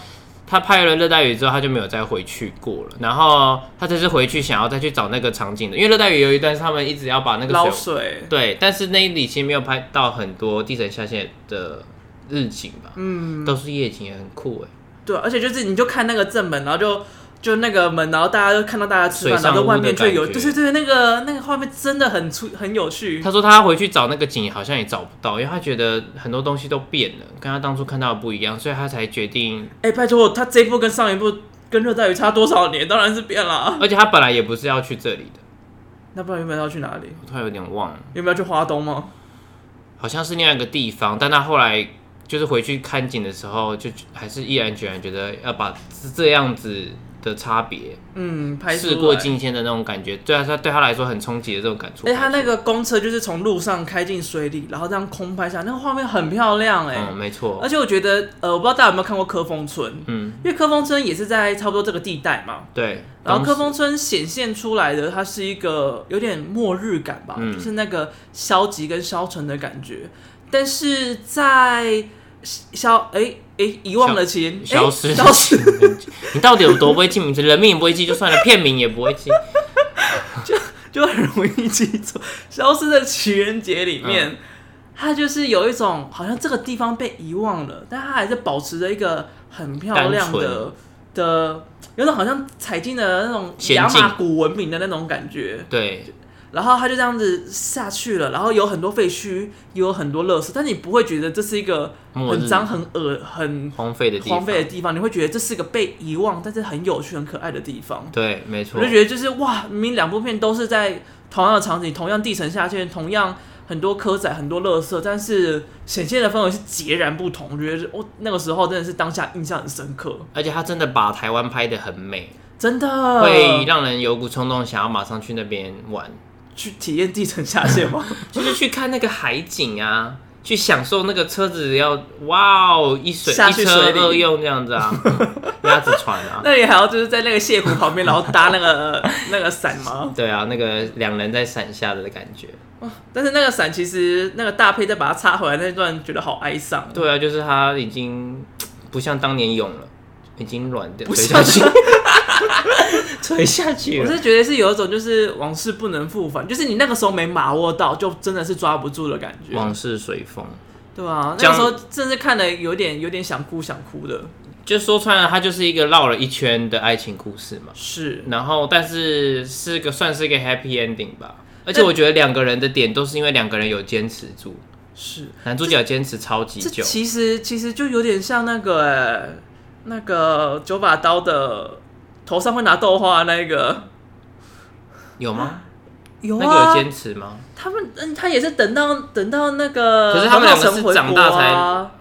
他拍了《热带雨》之后，他就没有再回去过了。然后他这次回去想要再去找那个场景的，因为《热带雨》有一段是他们一直要把那个水捞水，对，但是那里其实没有拍到很多地层下陷的日景吧？嗯，都是夜景，也很酷哎。对，而且就是你就看那个正门，然后就。就那个门，然后大家就看到大家吃饭，然后外面就有，对对对，那个那个画面真的很出很有趣。他说他回去找那个景，好像也找不到，因为他觉得很多东西都变了，跟他当初看到的不一样，所以他才决定。哎、欸，拜托，他这一部跟上一部跟热带鱼差多少年？当然是变了。而且他本来也不是要去这里的，那不然原本要去哪里？我突然有点忘了，原本要去花东吗？好像是另外一个地方，但他后来就是回去看景的时候，就还是毅然决然觉得要把这样子。的差别，嗯，拍事过境迁的那种感觉，对啊，他对他来说很冲击的这种感触。哎、欸，他那个公车就是从路上开进水里，然后这样空拍下，那个画面很漂亮，哎，嗯，没错。而且我觉得，呃，我不知道大家有没有看过科峰村，嗯，因为科峰村也是在差不多这个地带嘛，对。然后科峰村显现出来的，它是一个有点末日感吧，嗯、就是那个消极跟消沉的感觉，但是在。消哎哎，遗忘了情，消失消失。你到底有多不会记名字？人名也不会记，就算了，片名也不会记，就就很容易记错。消失的情人节里面，它就是有一种好像这个地方被遗忘了，但它还是保持着一个很漂亮的的，有种好像踩进了那种亚马古文明的那种感觉。对。然后他就这样子下去了，然后有很多废墟，也有很多垃圾，但你不会觉得这是一个很脏、很恶、很荒废的地荒废的地方，你会觉得这是个被遗忘，但是很有趣、很可爱的地方。对，没错。我就觉得就是哇，明明两部片都是在同样的场景，同样地层下陷，同样很多科仔、很多垃圾，但是显现的氛围是截然不同。我觉得我那个时候真的是当下印象很深刻，而且他真的把台湾拍的很美，真的会让人有股冲动想要马上去那边玩。去体验地层下陷吗？就是去看那个海景啊，去享受那个车子要哇哦一水下去水一车二用这样子啊，鸭子船啊。那你还要就是在那个泻湖旁边，然后搭那个 那个伞吗？对啊，那个两人在伞下的感觉。但是那个伞其实那个大配再把它插回来那段，觉得好哀伤。对啊，就是它已经不像当年勇了，已经软掉。不像 垂下去，我是觉得是有一种就是往事不能复返，就是你那个时候没把握到，就真的是抓不住的感觉。往事随风，对啊，那个时候真是看的有点有点想哭想哭的。就说穿了，它就是一个绕了一圈的爱情故事嘛。是，然后但是是个算是一个 happy ending 吧。而且我觉得两个人的点都是因为两个人有坚持住。是，男主角坚持超级久。其实其实就有点像那个、欸、那个九把刀的。头上会拿豆花那个有吗？有啊，那个有坚持吗？他们嗯，他也是等到等到那个，可是他们两个是长大才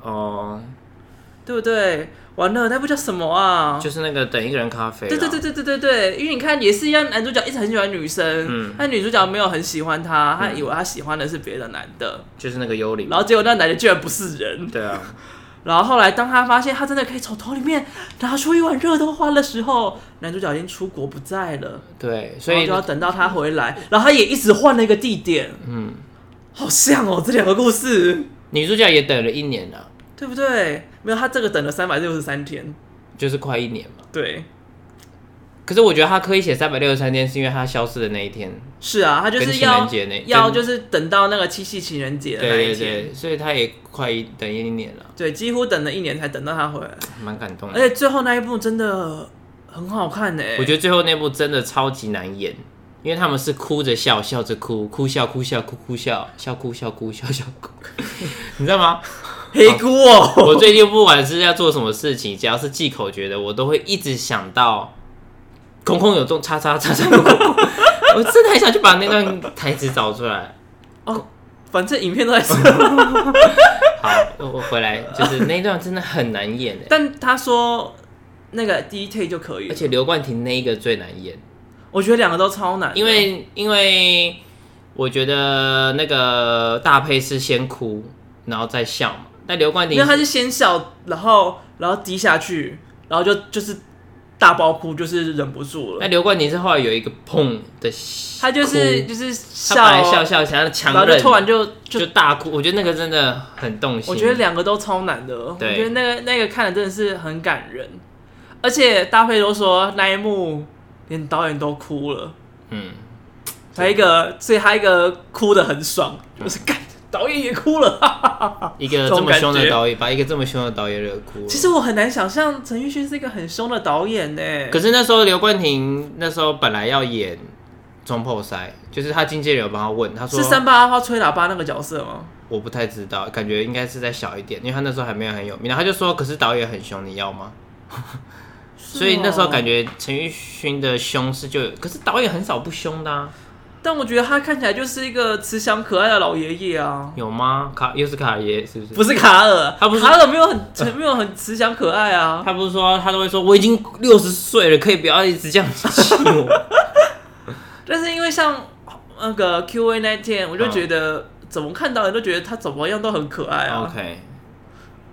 哦，对不对？完了，那部叫什么啊？就是那个等一个人咖啡。对对对对对对对，因为你看也是一样，男主角一直很喜欢女生，嗯，但女主角没有很喜欢他，他以为他喜欢的是别的男的，就是那个幽灵，然后结果那男的居然不是人，对啊。然后后来当他发现他真的可以从头里面拿出一碗热豆花的时候，男主角已经出国不在了。对，所以就要等到他回来，然后他也一直换了一个地点。嗯，好像哦，这两个故事。女主角也等了一年了，对不对？没有，他这个等了三百六十三天，就是快一年嘛。对。可是我觉得他刻意写三百六十三天，是因为他消失的那一天。是啊，他就是要要就是等到那个七夕情人节的那一天，对对对，所以他也快一等一年了。对，几乎等了一年才等到他回来，蛮感动的。而且最后那一部真的很好看呢。我觉得最后那部真的超级难演，因为他们是哭着笑，笑着哭，哭笑哭笑哭哭笑，笑哭笑哭笑笑哭，你知道吗？黑哭哦！我最近不管是要做什么事情，只要是记口诀的，我都会一直想到。空空有洞，叉叉叉叉。我真的很想去把那段台词找出来。哦，反正影片都在说。好，我回来，就是那段真的很难演。但他说那个第一 take 就可以，而且刘冠廷那一个最难演。我觉得两个都超难，因为因为我觉得那个大配是先哭然后再笑嘛，但刘冠廷因为他是先笑，然后然后低下去，然后就就是。大爆哭就是忍不住了。那刘冠廷是后来有一个砰的，他就是就是笑，他本来笑笑想要强忍，然后就突然就就，就大哭。我觉得那个真的很动心。我觉得两个都超难的。我觉得那个那个看的真的是很感人，而且大配都说那一幕连导演都哭了。嗯，他一个，所以他一个哭的很爽，就是干。导演也哭了，一个这么凶的导演，把一个这么凶的导演惹哭了。其实我很难想象陈奕迅是一个很凶的导演呢。可是那时候刘冠廷那时候本来要演中破塞，就是他经纪人有帮他问，他说是三八阿花吹喇叭那个角色吗？我不太知道，感觉应该是再小一点，因为他那时候还没有很有名。然后他就说，可是导演很凶，你要 吗？所以那时候感觉陈奕迅的凶是就有，可是导演很少不凶的啊。但我觉得他看起来就是一个慈祥可爱的老爷爷啊。有吗？卡又是卡爷是不是？不是卡尔，他不是卡尔没有很没有很慈祥可爱啊。他不是说他都会说我已经六十岁了，可以不要一直这样气我。但是因为像那个 Q&A 那天，我就觉得怎么看到人都觉得他怎么样都很可爱啊。OK。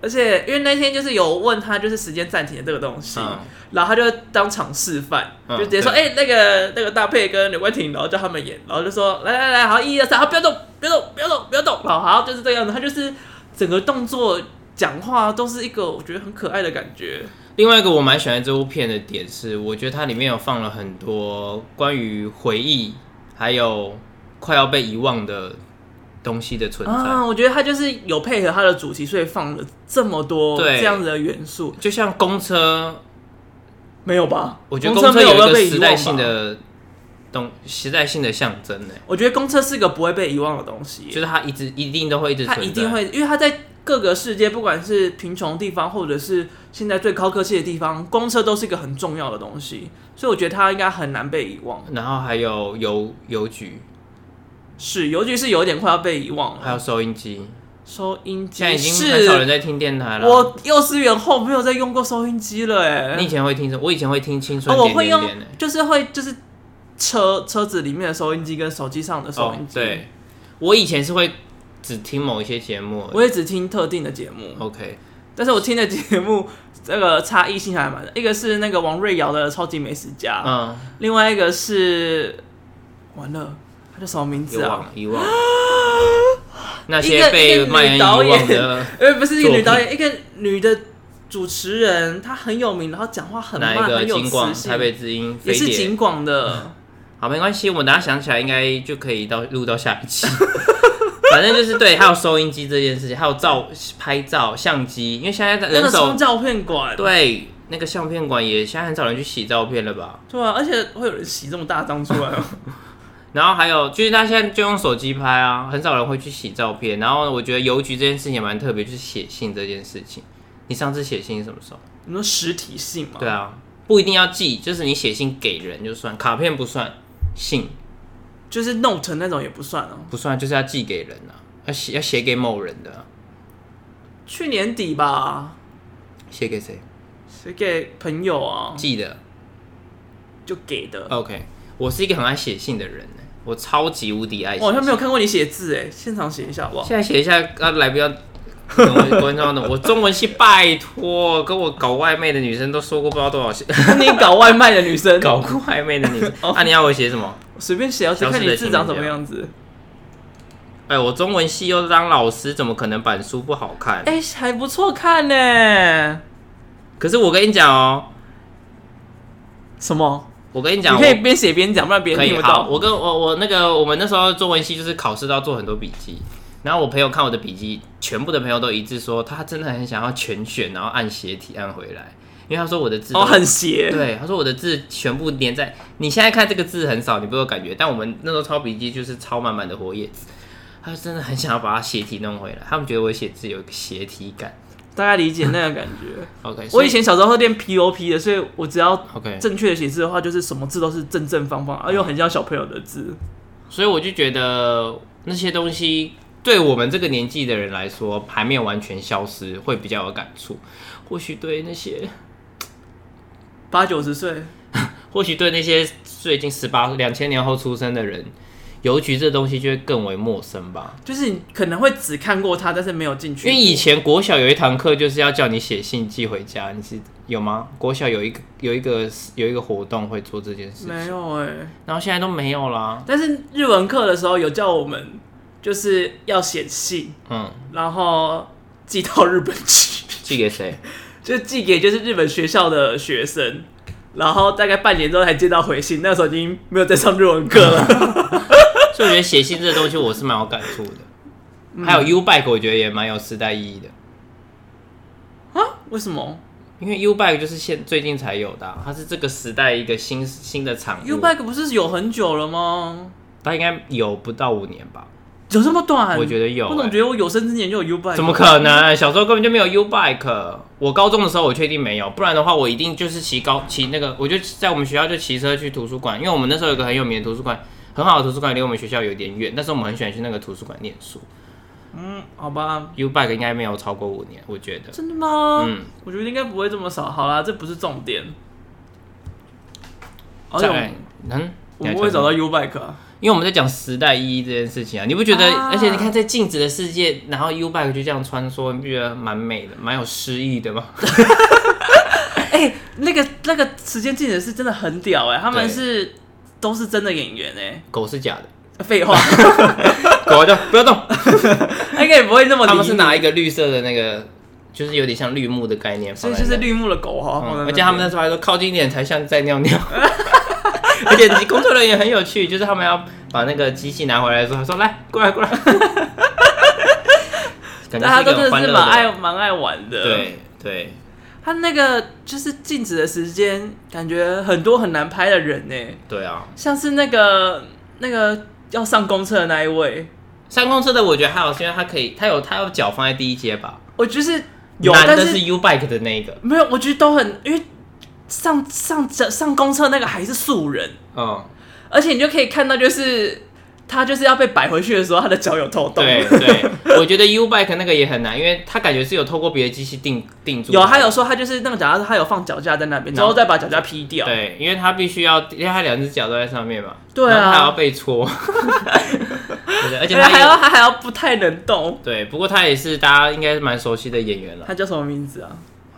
而且因为那天就是有问他就是时间暂停的这个东西。嗯然后他就当场示范，就直接说：“哎、那个那个大佩跟刘冠廷，然后叫他们演，然后就说：来来来，好，一二三，好，不要动，不要动，不要动，不要动，好好，就是这样子。他就是整个动作、讲话都是一个我觉得很可爱的感觉。另外一个我蛮喜欢这部片的点是，我觉得它里面有放了很多关于回忆，还有快要被遗忘的东西的存在。啊，我觉得它就是有配合它的主题，所以放了这么多这样子的元素，就像公车。”没有吧？我觉得公车有一个时代性的东，时代性的象征呢。我觉得公车是个不会被遗忘的东西，就是它一直一定都会一直存在，它一定会，因为它在各个世界，不管是贫穷地方，或者是现在最高科技的地方，公车都是一个很重要的东西，所以我觉得它应该很难被遗忘。然后还有邮邮局，是邮局是有一点快要被遗忘了，还有收音机。收音机现在已经很少人在听电台了。我幼稚园后没有再用过收音机了，哎。你以前会听什么？我以前会听青春点点点。我会用，就是会就是车车子里面的收音机跟手机上的收音机。对，我以前是会只听某一些节目，我也只听特定的节目。OK，但是我听的节目这个差异性还蛮大。一个是那个王瑞瑶的《超级美食家》，嗯，另外一个是完了，他叫什么名字啊？遗忘。那些被卖人遗忘的，呃，不是一个女导演，一个女的主持人，她很有名，然后讲话很慢，很有磁性。台北之音也是景广的。好，没关系，我们等下想起来应该就可以到录到下一期。反正就是对，还有收音机这件事情，还有照拍照相机，因为现在人手照片馆，对，那个相片馆也现在很少人去洗照片了吧？对啊，而且会有人洗这么大张出来吗？然后还有，就是他现在就用手机拍啊，很少人会去洗照片。然后我觉得邮局这件事情也蛮特别，就是写信这件事情。你上次写信是什么时候？你说实体信吗？对啊，不一定要寄，就是你写信给人就算，卡片不算，信就是 note 那种也不算哦，不算，就是要寄给人啊，要写要写给某人的。去年底吧，写给谁？写给朋友啊，寄的，就给的。OK，我是一个很爱写信的人。我超级无敌爱写，我好像没有看过你写字哎，现场写一下好不好？现在写一下，啊，来不要我中文系拜托，跟我搞外卖的女生都说过不知道多少次。你搞外卖的女生，搞过外卖的女生，那、啊、你要我写什么？随便写，要看你字长什么样子。哎，我中文系又当老师，怎么可能板书不好看？哎，还不错看呢。可是我跟你讲哦，什么？我跟你讲，你可以边写边讲，不然别人听不到。我跟我我那个我们那时候中文系就是考试都要做很多笔记，然后我朋友看我的笔记，全部的朋友都一致说他真的很想要全选，然后按斜体按回来，因为他说我的字哦很斜，对，他说我的字全部粘在。你现在看这个字很少，你不会有感觉，但我们那时候抄笔记就是抄满满的活页纸，他真的很想要把它斜体弄回来，他们觉得我写字有一个斜体感。大概理解那个感觉。OK，我以前小时候会练 POP 的，所以我只要 OK 正确的写字的话，就是什么字都是正正方方，而又很像小朋友的字。所以我就觉得那些东西对我们这个年纪的人来说还没有完全消失，会比较有感触。或许对那些八九十岁，或许对那些最近十八两千年后出生的人。邮局这东西就会更为陌生吧，就是你可能会只看过它，但是没有进去。因为以前国小有一堂课就是要叫你写信寄回家，你是有吗？国小有一个有一个有一个活动会做这件事情，没有哎、欸，然后现在都没有啦。但是日文课的时候有叫我们就是要写信，嗯，然后寄到日本去，寄给谁？就寄给就是日本学校的学生，然后大概半年之后才接到回信，那时候已经没有在上日文课了。所以我觉得写信这个东西我是蛮有感触的，嗯、还有 U Bike 我觉得也蛮有时代意义的。啊？为什么？因为 U Bike 就是现最近才有的，啊，它是这个时代一个新新的产物。U Bike 不是有很久了吗？它应该有不到五年吧？有这么短？我觉得有，欸。我总觉得我有生之年就有 U Bike。怎么可能？小时候根本就没有 U Bike。我高中的时候我确定没有，不然的话我一定就是骑高骑那个，我就在我们学校就骑车去图书馆，因为我们那时候有个很有名的图书馆。很好的图书馆离我们学校有点远，但是我们很喜欢去那个图书馆念书。嗯，好吧。U bike 应该没有超过五年，我觉得。真的吗？嗯，我觉得应该不会这么少。好啦，这不是重点。在，嗯，我们会找到 U bike 啊，因为我们在讲时代意义这件事情啊，你不觉得？啊、而且你看，在静止的世界，然后 U bike 就这样穿梭，你不觉得蛮美的，蛮有诗意的吗？哎、欸，那个那个时间静止是真的很屌哎、欸，他们是。都是真的演员哎、欸，狗是假的，废话，狗就不要动，应该也不会那么。他们是拿一个绿色的那个，就是有点像绿幕的概念，所以就是绿幕的狗哈、嗯。而且他们那时候还说靠近一点才像在尿尿，而且工作人员很有趣，就是他们要把那个机器拿回来的时候，他说来过来过来，大家都是蛮爱蛮爱玩的，对对。他那个就是静止的时间，感觉很多很难拍的人呢。对啊，像是那个那个要上公车的那一位，上公车的我觉得还好，是因为他可以，他有他有脚放在第一阶吧。我就是有，男的是 U bike 的那个，没有，我觉得都很，因为上上上公车那个还是素人，嗯，而且你就可以看到就是。他就是要被摆回去的时候，他的脚有透动。对 对，我觉得 U bike 那个也很难，因为他感觉是有透过别的机器定定住。有，他有说他就是那个脚架，他有放脚架在那边，之后再把脚架劈掉。对，因为他必须要，因为他两只脚都在上面嘛。对啊。还要被搓。而且他还要他还要不太能动。对，不过他也是大家应该是蛮熟悉的演员了。他叫什么名字啊？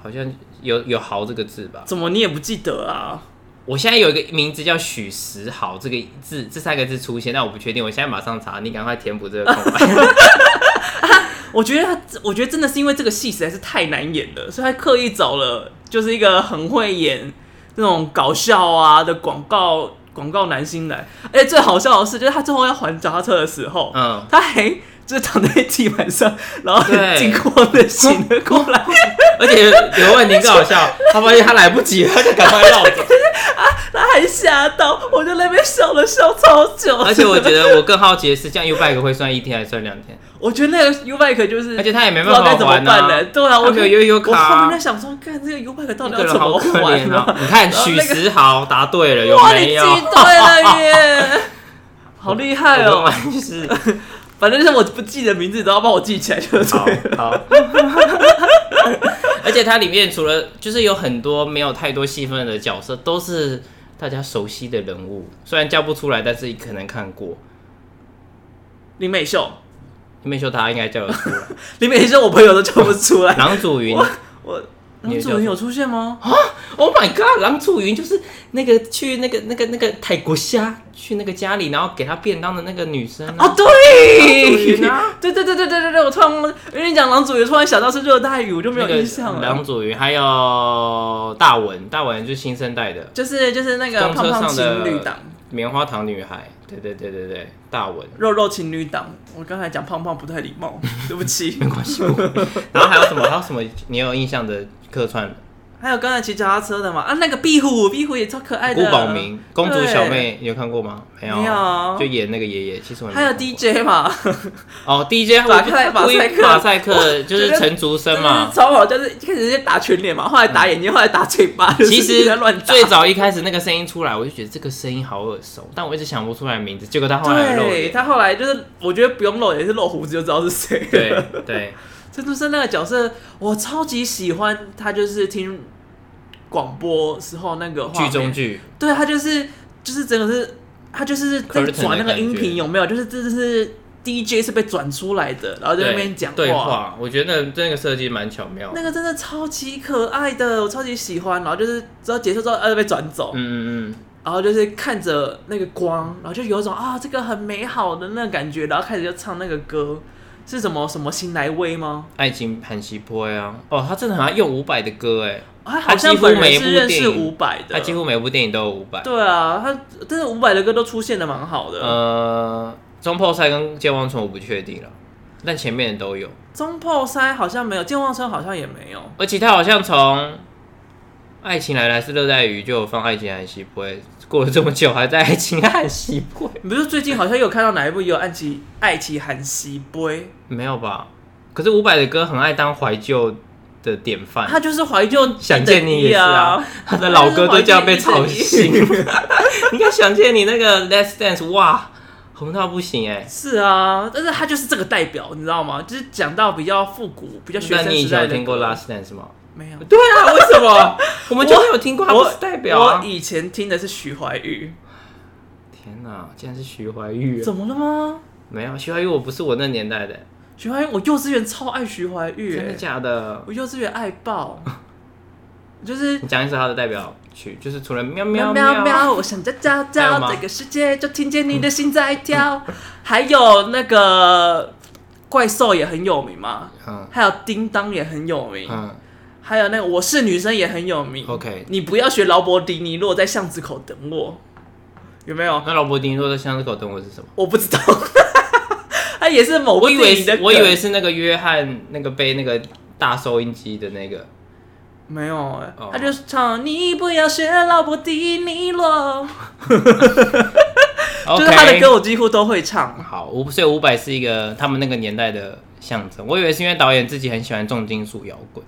好像有有豪这个字吧？怎么你也不记得啊？我现在有一个名字叫许时豪，这个字这三个字出现，但我不确定。我现在马上查，你赶快填补这个空白。我觉得他，我觉得真的是因为这个戏实在是太难演了，所以他刻意找了就是一个很会演那种搞笑啊的广告广告男星来。而且最好笑的是，就是他最后要还脚踏车的时候，嗯，他还。就是躺在地板上，然后很惊慌的醒了过来，而且有个问题更好笑，他发现他来不及了，他就赶快绕走。啊，他还吓到，我就在那边笑了笑超久。而且我觉得我更好奇的是，这样 U bike 会算一天还是算两天？我觉得那个 U bike 就是，而且他也没办法玩呢。对啊，我没有悠悠卡。我后面在想说，看这个 U bike 到底要怎么玩呢？你看许时豪答对了，有没有？记对了耶，好厉害哦！就是。反正就是我不记得名字，都要帮我记起来就是好。好，而且它里面除了就是有很多没有太多戏份的角色，都是大家熟悉的人物，虽然叫不出来，但是可能看过。林美秀，林美秀她应该叫得出来，林美秀我朋友都叫不出来。郎祖筠，我郎祖云有出现吗？啊！Oh my god！郎祖云就是那个去那个那个那个泰国虾去那个家里，然后给他便当的那个女生啊！哦，对，啊，对对对对对对对，我突然因为你讲郎祖云，突然想到是热带雨，我就没有印象了。郎祖云还有大文，大文就是新生代的，就是就是那个胖胖情侣档。棉花糖女孩，对对对对对，大文肉肉情侣档。我刚才讲胖胖不太礼貌，对不起，没关系。然后还有什么？还有什么你有印象的客串？还有刚才骑脚踏车的嘛？啊，那个壁虎，壁虎也超可爱的。辜宝明，公主小妹，你有看过吗？没有，没有，就演那个爷爷。其实我还有 DJ 嘛？哦，DJ 马赛马赛克，马赛克就是陈竹生嘛，超好，就是一开始是打全脸嘛，后来打眼睛，后来打嘴巴。其实最早一开始那个声音出来，我就觉得这个声音好耳熟，但我一直想不出来名字。结果他后来露，他后来就是我觉得不用露也，是露胡子就知道是谁。对对，陈竹生那个角色我超级喜欢，他就是听。广播时候那个剧中剧，对他就是就是真的是他就是在转那个音频有没有？就是这是 DJ 是被转出来的，然后在那边讲话。对话，我觉得那个设计蛮巧妙。那个真的超级可爱的，我超级喜欢。然后就是直到结束之后，呃，被转走。嗯嗯嗯。然后就是看着那个光，然后就有一种啊，这个很美好的那个感觉。然后开始就唱那个歌，是什么什么新来威吗？爱情韩西坡呀。哦，他真的很爱用伍佰的歌哎。他几乎每一部电影，他几乎每部电影都有伍佰。对啊，他但是伍佰的歌都出现的蛮好的。呃，中破塞跟健忘村我不确定了，但前面都有。中破塞好像没有，健忘村好像也没有。而且他好像从《爱情来来》是《热带鱼》就有放《爱情韩西坡》，过了这么久还在《爱情韩西杯》。你不是最近好像有看到哪一部也有《爱情爱情韩西杯》？没有吧？可是伍佰的歌很爱当怀旧。的典范，他就是怀旧，想见你也是啊，他的老歌都这样被炒新。你看想见你那个 Let's Dance，哇，红到不行哎。是啊，但是他就是这个代表，你知道吗？就是讲到比较复古、比较学生时代的。那你以前有听过 Last Dance 吗？没有。对啊，为什么？我们就没有听过，他不是代表啊。我以前听的是徐怀钰。天哪，竟然是徐怀钰？怎么了吗？没有，徐怀钰我不是我那年代的。徐怀钰，我幼稚园超爱徐怀钰，真的假的？我幼稚园爱爆，就是你讲一首他的代表曲，就是除了喵喵喵喵，我想叫叫叫，这个世界就听见你的心在跳，还有那个怪兽也很有名嘛，还有叮当也很有名，还有那个我是女生也很有名。OK，你不要学劳勃迪尼洛在巷子口等我，有没有？那劳勃迪尼洛在巷子口等我是什么？我不知道。他也是某个，我以为是，我以为是那个约翰那个背那个大收音机的那个，没有哎、欸，oh. 他就是唱你不要学劳勃迪尼洛，就是他的歌我几乎都会唱。好，五所以伍佰是一个他们那个年代的象征。我以为是因为导演自己很喜欢重金属摇滚。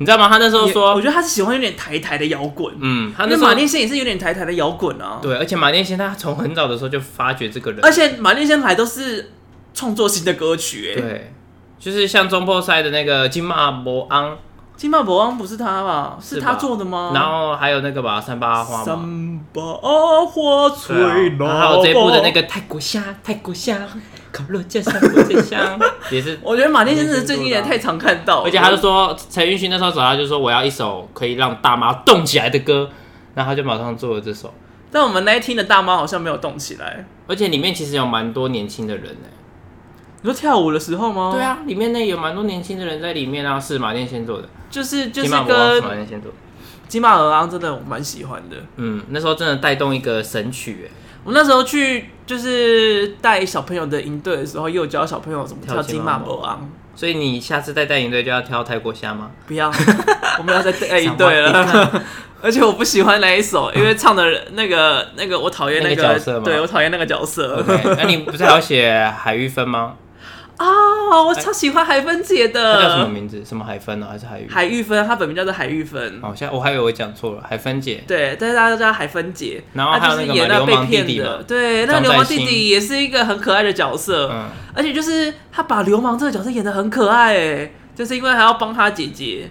你知道吗？他那时候说，我觉得他是喜欢有点台台的摇滚。嗯，他那马念先也是有点台台的摇滚啊。对，而且马念先他从很早的时候就发掘这个人，而且马念先还都是创作新的歌曲。哎，对，就是像中破塞的那个金马博昂，金马博昂不是他吧？是他做的吗？然后还有那个吧，三八花，三八花吹浪，还有这一部的那个泰国虾，泰国虾。烤肉架上火箭香也是，我觉得马念先是最近也太常看到，而且他就说陈奕迅那时候找他就说，我要一首可以让大妈动起来的歌，然后他就马上做了这首。但我们那一天的大妈好像没有动起来，而且里面其实有蛮多年轻的人呢。你说跳舞的时候吗？对啊，里面那有蛮多年轻的人在里面啊，是马念先做的，就是就是跟马念先做的。金马尔昂真的我蛮喜欢的，嗯，那时候真的带动一个神曲哎。我那时候去就是带小朋友的营队的时候，又教小朋友怎么跳金马步昂。所以你下次再带营队就要跳泰国虾吗？不要，我们要再带营队了。而且我不喜欢那一首，因为唱的那个那个我讨厌那个角色，对我讨厌那个角色。那、okay, 你不是还要写海玉芬吗？啊，oh, 我超喜欢海芬姐的。她叫什么名字？什么海芬呢？还是海玉？海玉芬，她本名叫做海玉芬。哦，现在我还以为我讲错了，海芬姐。对，但是大家都叫海芬姐。然后还有那个流氓弟弟的，对，那个流氓弟弟也是一个很可爱的角色。嗯。而且就是他把流氓这个角色演的很可爱，哎，就是因为还要帮他姐姐，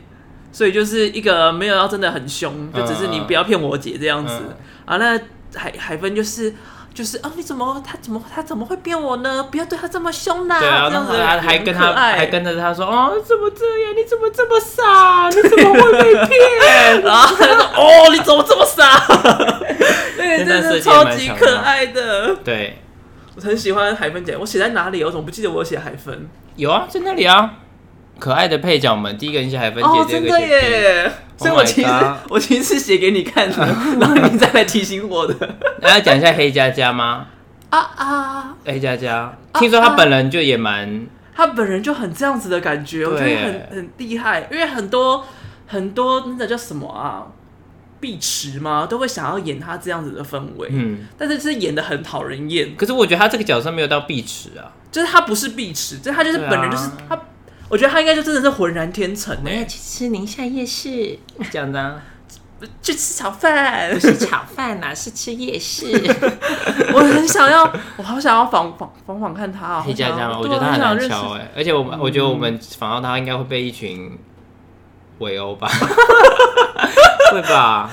所以就是一个没有要真的很凶，就只是你不要骗我姐这样子。啊，那海海芬就是。就是啊，你怎么他怎么他怎么会骗我呢？不要对他这么凶啦！对啊，这样子还还跟他还跟着他说哦，怎么这样？你怎么这么傻？你怎么会被骗？然后他说哦，你怎么这么傻？那个真的超级可爱的。对，我很喜欢海芬姐，我写在哪里？我怎么不记得我写海芬？有啊，在那里啊。可爱的配角们，第一个人写海芬姐，哦，真的耶！所以我其实 我其实是写给你看的，然后你再来提醒我的。那要讲一下黑佳佳吗？啊啊！黑佳佳，听说他本人就也蛮，他本人就很这样子的感觉，我觉得很很厉害。因为很多很多那个叫什么啊，碧池吗？都会想要演他这样子的氛围，嗯，但是是演的很讨人厌。可是我觉得他这个角色没有到碧池啊，就是他不是碧池，就是他就是本人就是他。我觉得他应该就真的是浑然天成呢。去吃宁夏夜市，这样的，去吃炒饭，不是炒饭呐，是吃夜市。我很想要，我好想要访访访访看他。黑佳佳吗？我觉得他很难敲哎，而且我们我觉得我们访到他应该会被一群围殴吧？会吧？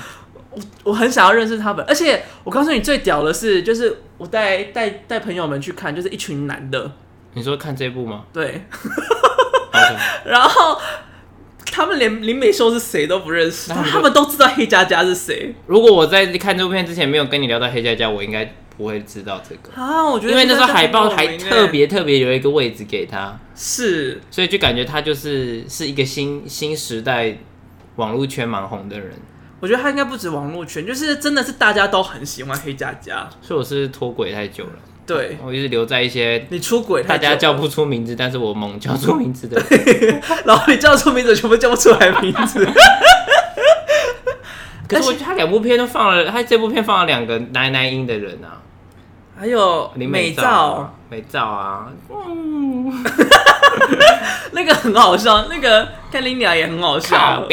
我我很想要认识他们，而且我告诉你最屌的是，就是我带带带朋友们去看，就是一群男的。你说看这部吗？对。然后他们连林美秀是谁都不认识，他们，他们都知道黑佳佳是谁。如果我在看这部片之前没有跟你聊到黑佳佳，我应该不会知道这个啊。我觉得因为那时候海报还特别特别有一个位置给他，是，所以就感觉他就是是一个新新时代网络圈蛮红的人。我觉得他应该不止网络圈，就是真的是大家都很喜欢黑佳佳。所以我是脱轨太久了。对，我一直留在一些你出轨，大家叫不出名字，但是我猛叫出名字的，然后你叫出名字，全部叫不出来名字。可是我觉得他两部片都放了，他这部片放了两个奶奶音的人啊，还有林美照，美照啊，嗯，那个很好笑，那个看林鸟也很好笑。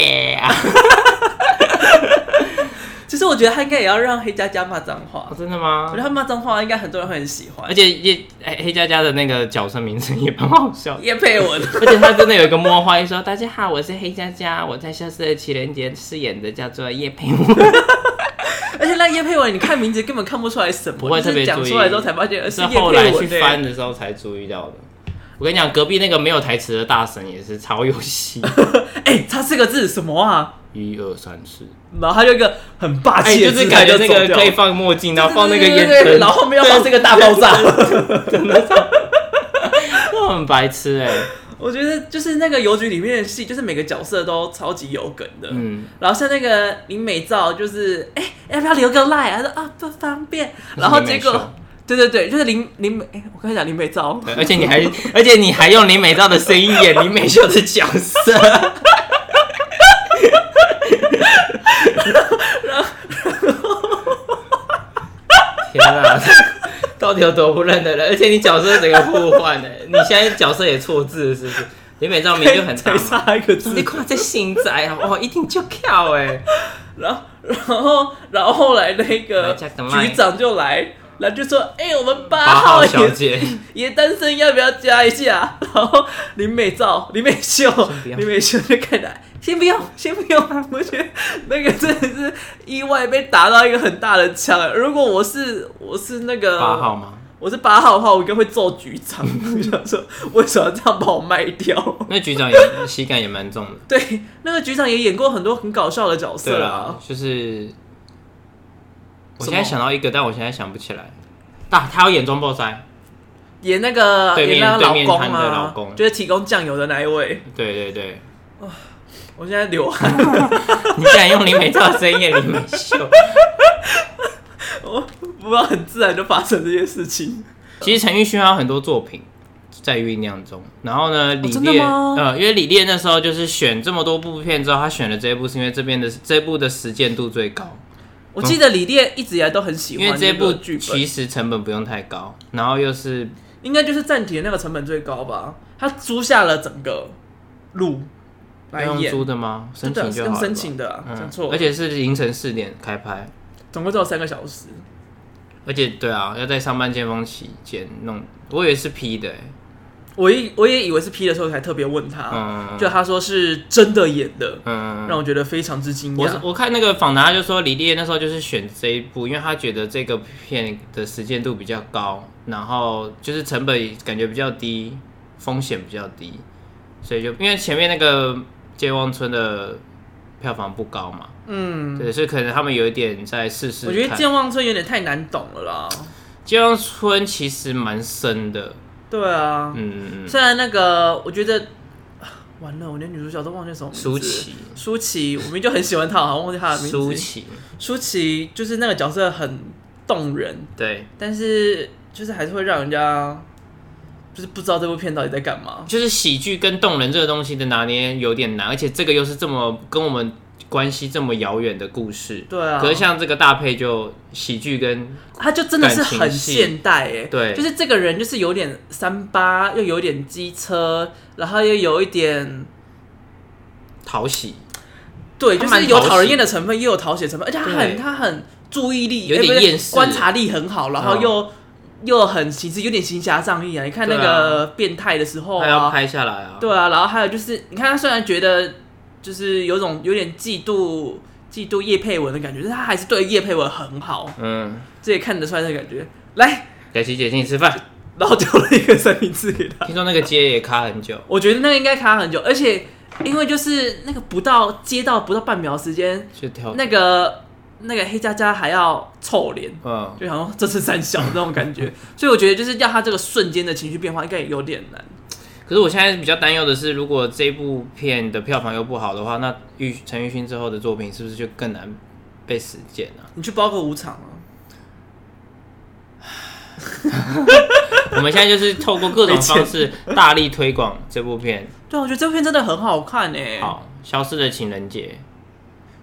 其实我觉得他应该也要让黑佳佳骂脏话。真的吗？我觉得他骂脏话应该很多人会很喜欢，而且也黑佳佳的那个角色名字也蛮好笑，叶佩文。而且他真的有一个梦话，说大家好，我是黑佳佳，我在消失的情人节饰演的叫做叶佩文。而且那叶佩文，你看名字根本看不出来什么，不会特别讲出来之后才发现，是后来去翻的时候才注意到的。我跟你讲，隔壁那个没有台词的大神也是超有戏。哎、欸，差四个字什么啊？一二三四，然后他就一个很霸气、欸，就是感觉那个可以放墨镜，然后放那个烟灯，然后后面要放这个大爆炸，真的，都很白痴哎、欸。我觉得就是那个邮局里面的戏，就是每个角色都超级有梗的。嗯，然后像那个林美照，就是哎、欸，要不要留个赖啊？他说啊不方便。然后结果，对对对，就是林林美，哎、欸，我跟你讲林美照，而且你还而且你还用林美照的声音演林美秀的角色。天啊，到底有多不认得人？而且你角色整个互换呢？你现在角色也错字，是不是？林美照明就很差，差一个字。你看这心仔哦，一定就跳哎。然后，然后，然后后来那个局长就来，然后就说：“哎、欸，我们八号小姐 也单身，要不要加一下？”然后林美照、林美秀、林美秀就看来。先不用，先不用啊！我觉得那个真的是意外被打到一个很大的枪。如果我是我是那个八号吗？我是八号的话，我应该会揍局长。我想说，为什么要这样把我卖掉？那局长也喜感也蛮重的。对，那个局长也演过很多很搞笑的角色啊。就是我现在想到一个，但我现在想不起来。大他要演中爆塞，演那个对面演那个老公的老公，就是提供酱油的那一位。对对对。我现在流汗，你竟然用林美照的声音演林美秀，我不知道很自然就发生这件事情。其实陈奕迅还有很多作品在酝酿中。然后呢，李烈，呃，因为李烈那时候就是选这么多部片之后，他选了这一部是因为这边的这部的实践度最高。我记得李烈一直以来都很喜欢，因为这部剧其实成本不用太高，然后又是应该就是暂停的那个成本最高吧？他租下了整个路。用租的吗？申请就好了。申请的、错、嗯。而且是凌晨四点开拍，总共只有三个小时。而且，对啊，要在上班尖峰期间弄，我以为是 P 的、欸，我一我也以为是 P 的时候才特别问他，嗯，就他说是真的演的，嗯，让我觉得非常之惊讶。我我看那个访谈，就说李烈那时候就是选这一部，因为他觉得这个片的时间度比较高，然后就是成本感觉比较低，风险比较低，所以就因为前面那个健忘村的票房不高嘛，嗯，对，所以可能他们有一点在试试。我觉得健忘村有点太难懂了啦。健忘村其实蛮深的。对啊，嗯，虽然那个我觉得完了，我连女主角都忘记什么名字。舒淇，舒淇，我明明就很喜欢她，好像忘记她的名字。舒淇，舒淇就是那个角色很动人，对，但是就是还是会让人家就是不知道这部片到底在干嘛。就是喜剧跟动人这个东西的拿捏有点难，而且这个又是这么跟我们。关系这么遥远的故事，对啊。可是像这个大配就喜剧跟，他就真的是很现代哎，对，就是这个人就是有点三八，又有点机车，然后又有一点讨喜，对，就是有讨人厌的成分，又有讨喜的成分，而且他很他很注意力，有点厌世，观察力很好，然后又、嗯、又很其实有点行侠仗义啊。你看那个变态的时候、啊，他要拍下来啊，对啊，然后还有就是，你看他虽然觉得。就是有种有点嫉妒嫉妒叶佩文的感觉，但是他还是对叶佩文很好，嗯，这也看得出来的感觉。来，给琪姐请你吃饭，然后丢了一个三明治给他。听说那个街也卡很久，我觉得那个应该卡很久，而且因为就是那个不到接到不到半秒时间，那个那个黑佳佳还要臭脸，嗯，就想说这是三小那种感觉，所以我觉得就是要他这个瞬间的情绪变化，应该也有点难。可是我现在比较担忧的是，如果这部片的票房又不好的话，那玉陈玉勋之后的作品是不是就更难被实践呢？你去包个五场啊！我们现在就是透过各种方式大力推广这部片。对，我觉得这部片真的很好看诶、欸。好，消失的情人节，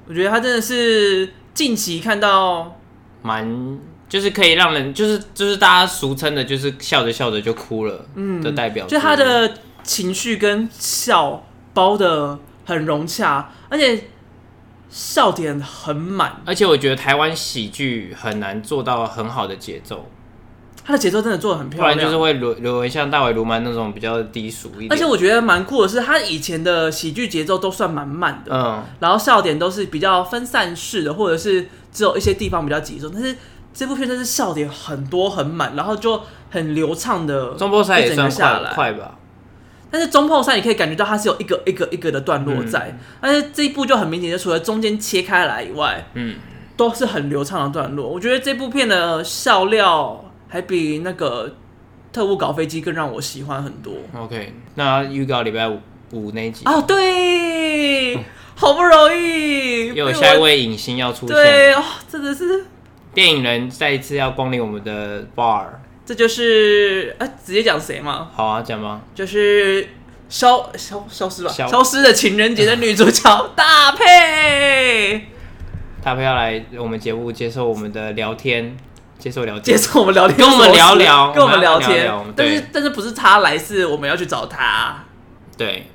我觉得它真的是近期看到蛮。就是可以让人，就是就是大家俗称的，就是笑着笑着就哭了，嗯，的代表。就他的情绪跟笑包的很融洽，而且笑点很满。而且我觉得台湾喜剧很难做到很好的节奏，他的节奏真的做的很漂亮，不然就是会沦沦为像大尾卢曼那种比较低俗一点。而且我觉得蛮酷的是，他以前的喜剧节奏都算蛮慢的，嗯，然后笑点都是比较分散式的，或者是只有一些地方比较集中，但是。这部片真是笑点很多很满，然后就很流畅的中破赛也算下来快吧。但是中破赛你可以感觉到它是有一个一个一个的段落在，嗯、但是这一部就很明显，就除了中间切开来以外，嗯，都是很流畅的段落。我觉得这部片的笑料还比那个特务搞飞机更让我喜欢很多。OK，那预告礼拜五五那集哦，对，好不容易 又有下一位影星要出现，对哦，真的是。电影人再一次要光临我们的 bar，这就是啊，直接讲谁吗？好啊，讲吧。就是消消消失吧，消失的情人节的女主角 大佩，大佩要来我们节目接受我们的聊天，接受聊天，接受我们聊天，跟我们聊聊，跟我们聊天。聊聊但是但是不是他来，是我们要去找他。对，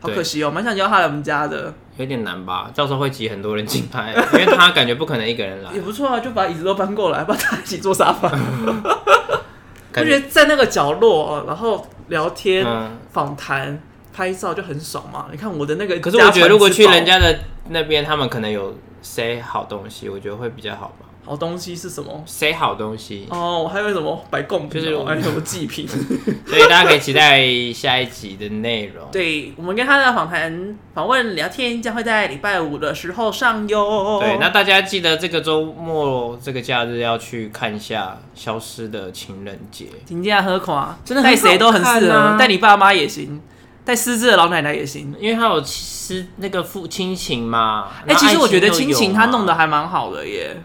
好可惜哦，蛮想叫他来我们家的。有点难吧，到时候会挤很多人进拍，因为他感觉不可能一个人来。也不错啊，就把椅子都搬过来，把他一起坐沙发。我觉得在那个角落，然后聊天、访谈、嗯、拍照就很爽嘛。你看我的那个，可是我觉得如果去人家的那边，他们可能有塞好东西，我觉得会比较好吧。好东西是什么？塞好东西哦，还有什么白贡品，就是还有什么祭品，所以大家可以期待下一集的内容。对，我们跟他的访谈、访问、聊天将会在礼拜五的时候上哟。对，那大家记得这个周末这个假日要去看一下《消失的情人节》。评价何况，真的带谁都很适合，带你爸妈也行，带失智的老奶奶也行，因为他有失那个父亲情嘛。哎、欸，其实我觉得亲情他弄得还蛮好的耶。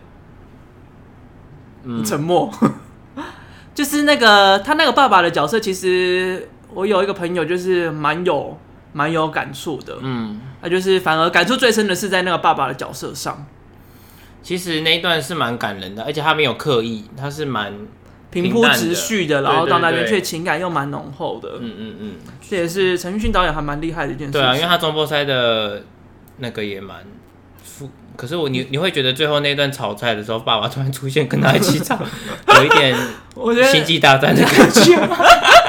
嗯沉默，就是那个他那个爸爸的角色，其实我有一个朋友，就是蛮有蛮有感触的。嗯，他就是反而感触最深的是在那个爸爸的角色上。其实那一段是蛮感人的，而且他没有刻意，他是蛮平铺直叙的，然后到那边却情感又蛮浓厚的。嗯嗯嗯，这也是陈奕迅导演还蛮厉害的一件事。对啊，因为他中波塞的那个也蛮。可是我你你会觉得最后那段炒菜的时候，爸爸突然出现跟他一起炒，有一点我觉得星际大战的感觉。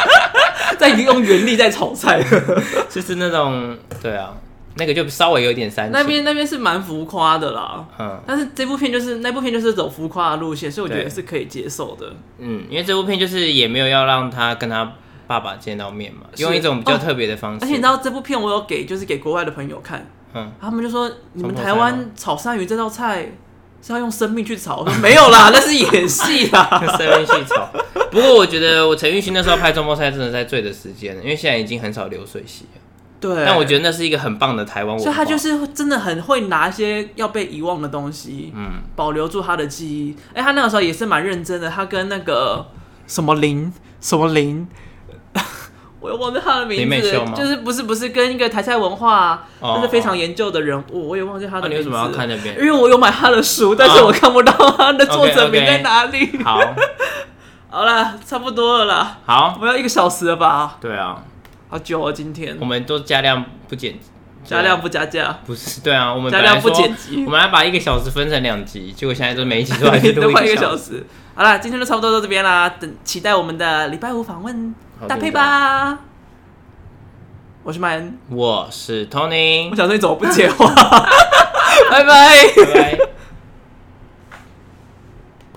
在用原力在炒菜，就是那种对啊，那个就稍微有点煽情。那边那边是蛮浮夸的啦，嗯，但是这部片就是那部片就是走浮夸的路线，所以我觉得是可以接受的。嗯，因为这部片就是也没有要让他跟他爸爸见到面嘛，用一种比较特别的方式。而且你知道这部片我有给就是给国外的朋友看，嗯，他们就说你们台湾炒鳝鱼这道菜。是要用生命去炒？我说没有啦，那是演戏啦，生命去炒。不过我觉得我陈玉勋那时候拍中破菜真的在最的时间，因为现在已经很少流水席了。对，但我觉得那是一个很棒的台湾文化。所以他就是真的很会拿一些要被遗忘的东西，嗯，保留住他的记忆。哎、欸，他那个时候也是蛮认真的，他跟那个什么林什么林。我又忘记他的名字，就是不是不是跟一个台菜文化，就是非常研究的人物，我也忘记他的名字。你为什么要看那边？因为我有买他的书，但是我看不到他的作者名在哪里。好，好了，差不多了啦。好，我们要一个小时了吧？对啊，好久哦，今天。我们都加量不减，加量不加价。不是，对啊，我们加量不剪辑。我们要把一个小时分成两集，结果现在都每一集都 还是录一个小时。好了，今天就差不多到这边啦，等期待我们的礼拜五访问搭配吧。我是麦恩，我是 Tony，我想说你怎么不接话？拜拜，拜拜。